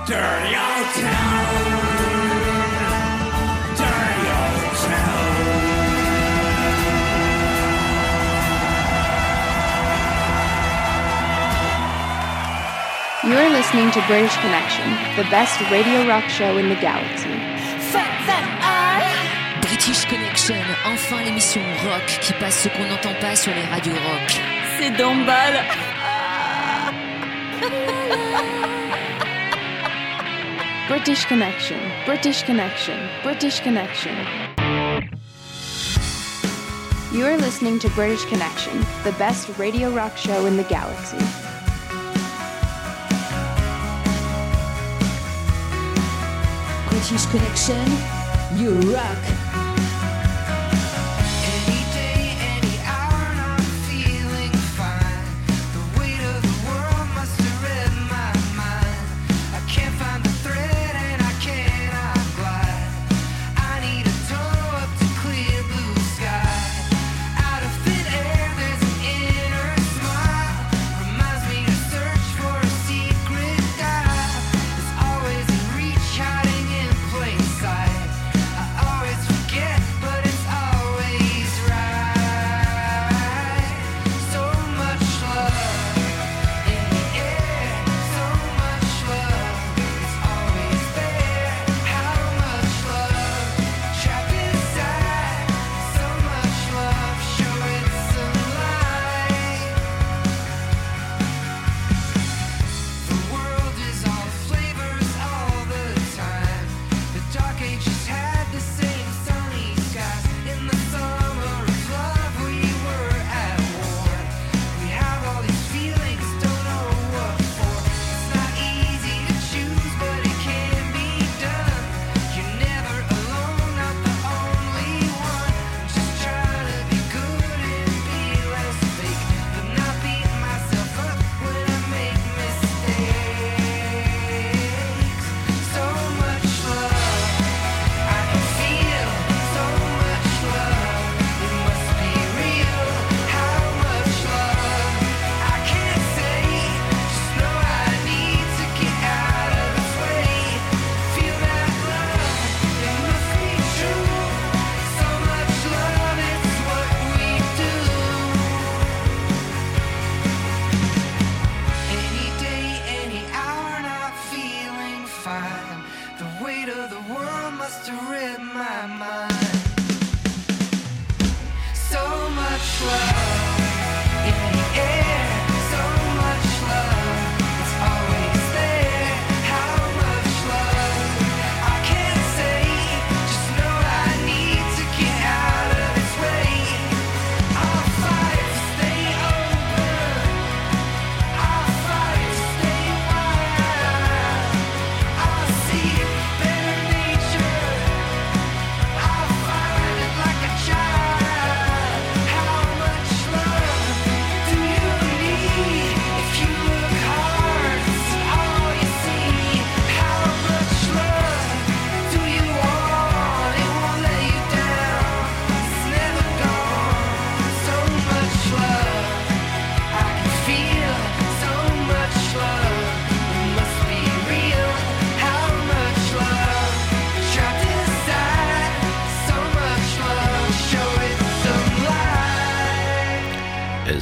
Dirty old town. Dirty old town. You're listening to British Connection, the best radio rock show in the galaxy. British Connection, enfin l'émission rock qui passe ce qu'on n'entend pas sur les radios rock. C'est Dombal. British Connection, British Connection, British Connection. You're listening to British Connection, the best radio rock show in the galaxy. British Connection, you rock.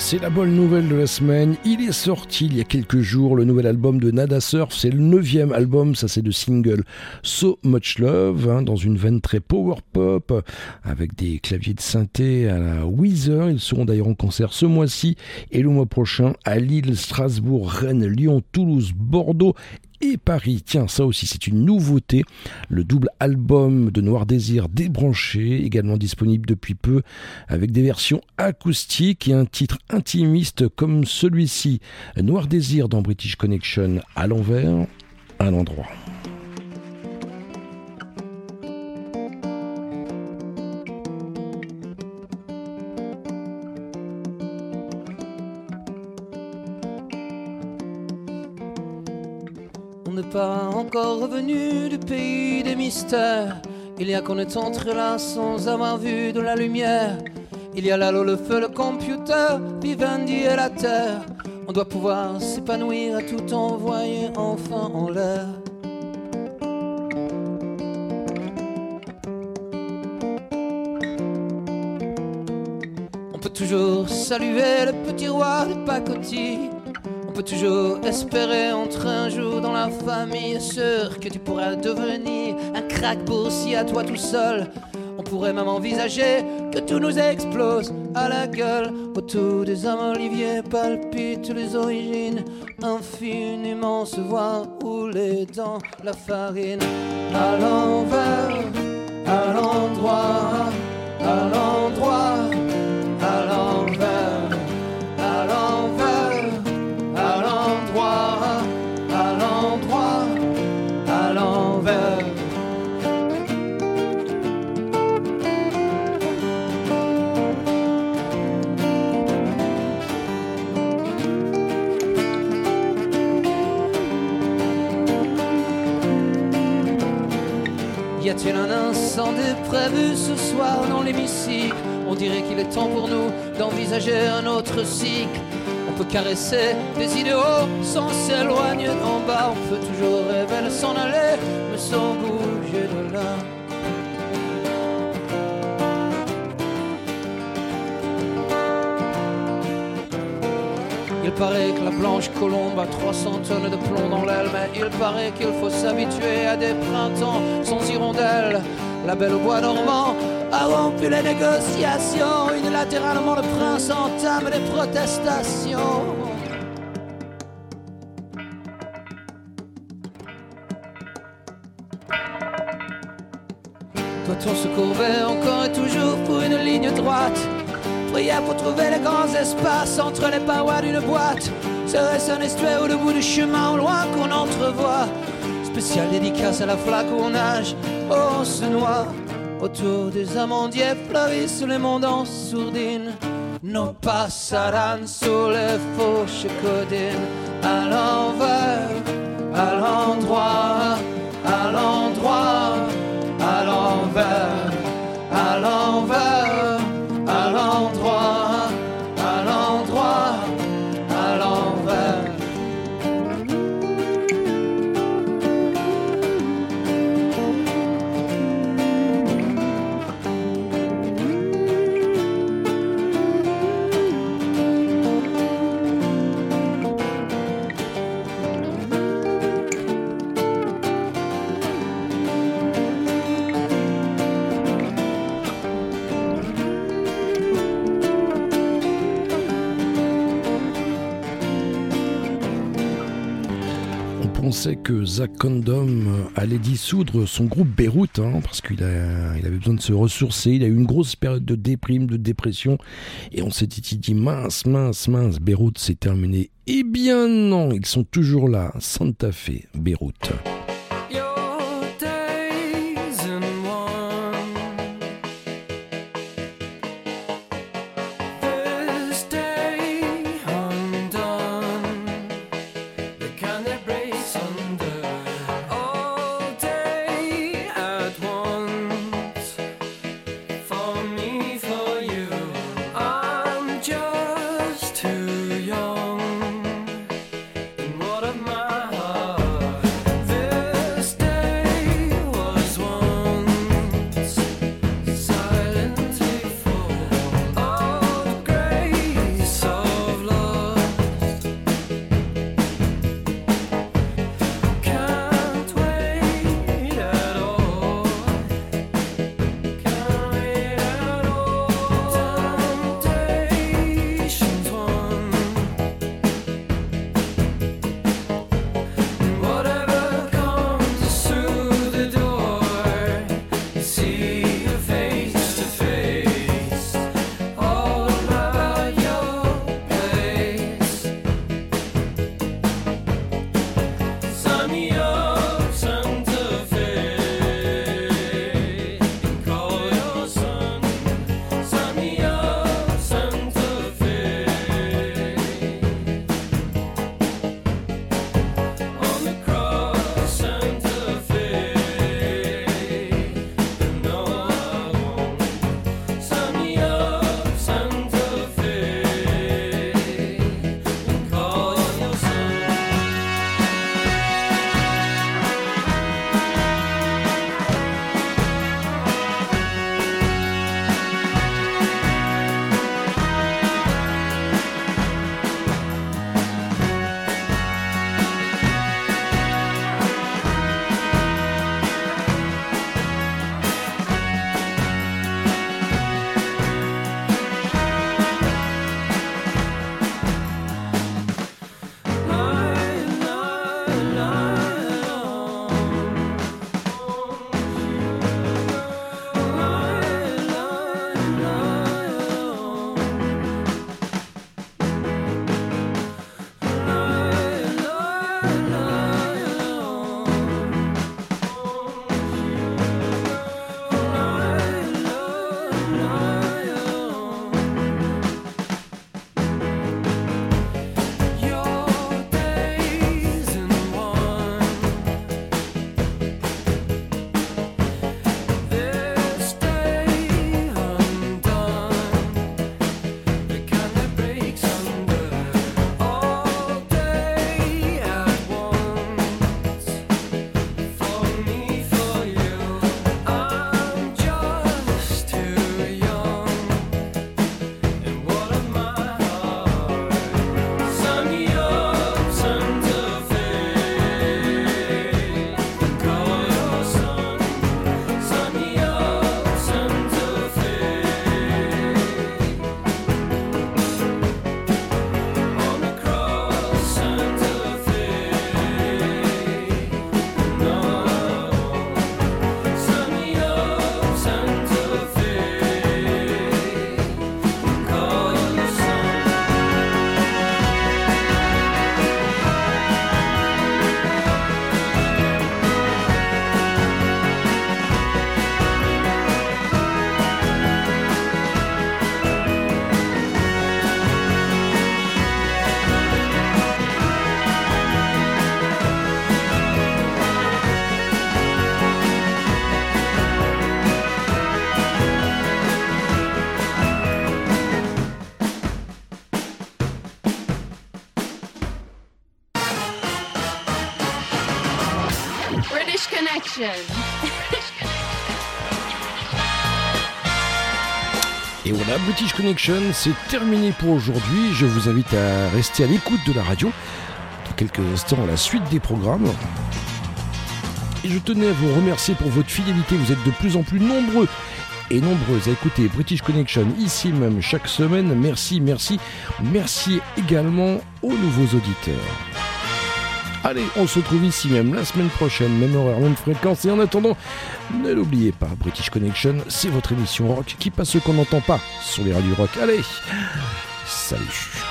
C'est la bonne nouvelle de la semaine. Il est sorti il y a quelques jours le nouvel album de Nada Surf. C'est le neuvième album, ça c'est le single So Much Love, hein, dans une veine très power pop, avec des claviers de synthé à la Weezer. Ils seront d'ailleurs en concert ce mois-ci et le mois prochain à Lille, Strasbourg, Rennes, Lyon, Toulouse, Bordeaux et Paris. Tiens, ça aussi, c'est une nouveauté. Le double album de Noir Désir débranché, également disponible depuis peu, avec des versions acoustiques et un titre intimiste comme celui-ci. Noir Désir dans British Connection à l'envers, à l'endroit. Encore revenu du pays des mystères. Il y a qu'on est entré là sans avoir vu de la lumière. Il y a l'eau, le feu, le computer, Vivendi et la terre. On doit pouvoir s'épanouir à tout envoyer enfin en l'air. On peut toujours saluer le petit roi de pacotille. Peut toujours espérer entrer un jour dans la famille. Sûr que tu pourras devenir un crack boursier à toi tout seul. On pourrait même envisager que tout nous explose à la gueule. Autour des hommes oliviers palpitent les origines. Infiniment se voit rouler dans la farine. À l'envers, à l'endroit, à l'endroit, Y a-t-il un incendie prévu ce soir dans l'hémicycle On dirait qu'il est temps pour nous d'envisager un autre cycle. On peut caresser des idéaux sans s'éloigner d'en bas. On peut toujours rêver de s'en aller, mais sans bouger de là. Paraît que la blanche colombe a 300 tonnes de plomb dans l'aile, mais il paraît qu'il faut s'habituer à des printemps sans hirondelles. La belle au bois normand a rompu les négociations. Unilatéralement, le prince entame des protestations. Doit-on se courber encore et toujours pour une ligne droite? Prier pour trouver les grands espaces entre les parois d'une boîte. Serait-ce un estuaire au bout du chemin au loin qu'on entrevoit? Spécial dédicace à la flaque où on nage, oh on se noie. Autour des amandiers fleurissent les mondes en sourdine. Nos passaran sous les fauches codines. À l'envers, à l'endroit, à l'endroit, que Zach Condom allait dissoudre son groupe Beyrouth, hein, parce qu'il il avait besoin de se ressourcer. Il a eu une grosse période de déprime, de dépression, et on s'était dit mince, mince, mince, Beyrouth c'est terminé. Eh bien non, ils sont toujours là, Santa Fe, Beyrouth. British Connection, c'est terminé pour aujourd'hui. Je vous invite à rester à l'écoute de la radio. Dans quelques instants, la suite des programmes. Et je tenais à vous remercier pour votre fidélité. Vous êtes de plus en plus nombreux et nombreuses à écouter British Connection ici même chaque semaine. Merci, merci. Merci également aux nouveaux auditeurs. Allez, on se retrouve ici même la semaine prochaine, même horaire, même fréquence. Et en attendant, ne l'oubliez pas, British Connection, c'est votre émission rock qui passe ce qu'on n'entend pas sur les radios rock. Allez, salut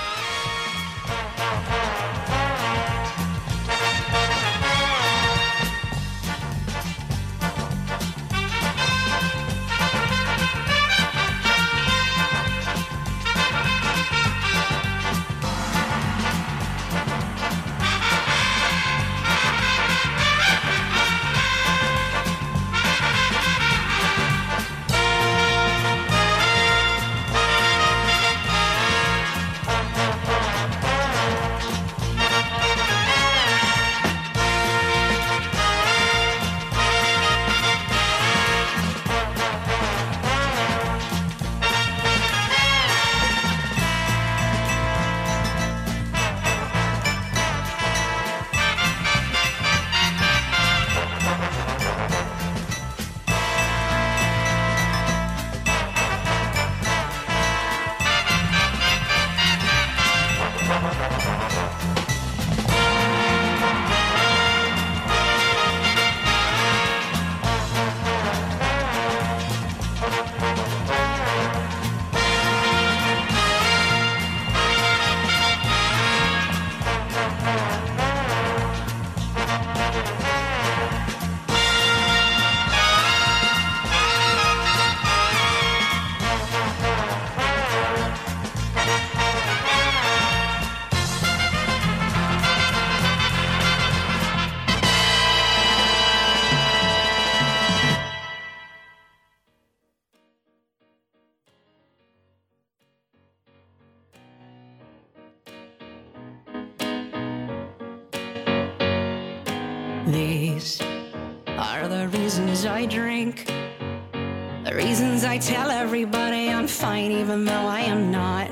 I tell everybody I'm fine, even though I am not.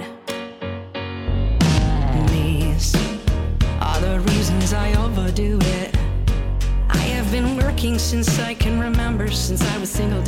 These are the reasons I overdo it. I have been working since I can remember, since I was single.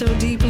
so deeply.